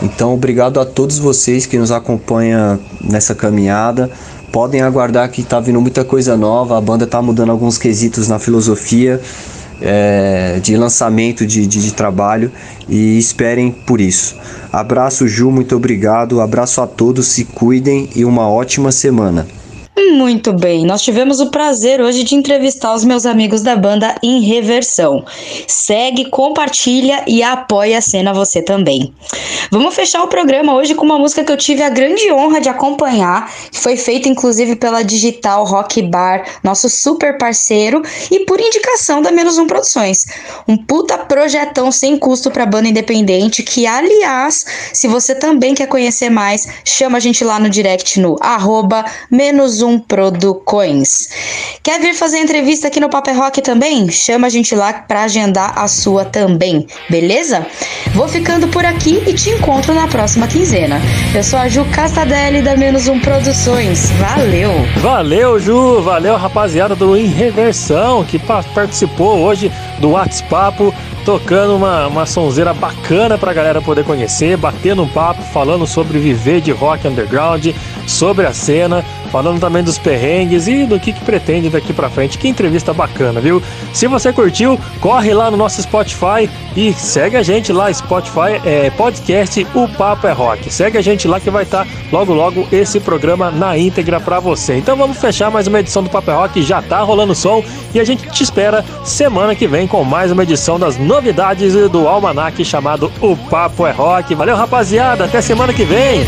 Então, obrigado a todos vocês que nos acompanham nessa caminhada. Podem aguardar que tá vindo muita coisa nova. A banda tá mudando alguns quesitos na filosofia é, de lançamento de, de, de trabalho e esperem por isso. Abraço, Ju, muito obrigado. Abraço a todos, se cuidem e uma ótima semana. Muito bem, nós tivemos o prazer hoje de entrevistar os meus amigos da banda Em Reversão. Segue, compartilha e apoia a cena você também. Vamos fechar o programa hoje com uma música que eu tive a grande honra de acompanhar, que foi feita inclusive pela Digital Rock Bar, nosso super parceiro, e por indicação da Menos Um Produções. Um puta projetão sem custo para banda independente, que aliás, se você também quer conhecer mais, chama a gente lá no direct no arroba menos um Producões. Quer vir fazer entrevista aqui no Paper Rock também? Chama a gente lá para agendar a sua também, beleza? Vou ficando por aqui e te encontro na próxima quinzena. Eu sou a Ju Castadelli da Menos Um Produções. Valeu! Valeu, Ju. Valeu, rapaziada do Em Reversão, que pa- participou hoje do WhatsApp, tocando uma, uma sonzeira bacana pra galera poder conhecer, batendo um papo, falando sobre viver de rock underground, sobre a cena, falando também dos perrengues e do que, que pretende daqui pra frente. Que entrevista bacana, viu? Se você curtiu, corre lá no nosso Spotify e segue a gente lá, Spotify, é, podcast O Papo é Rock. Segue a gente lá que vai estar logo logo esse programa na íntegra pra você. Então vamos fechar mais uma edição do Papo é Rock, já tá rolando som e a gente te espera semana que vem com mais uma edição das novidades do Almanac chamado O Papo é Rock. Valeu, rapaziada, até semana que vem.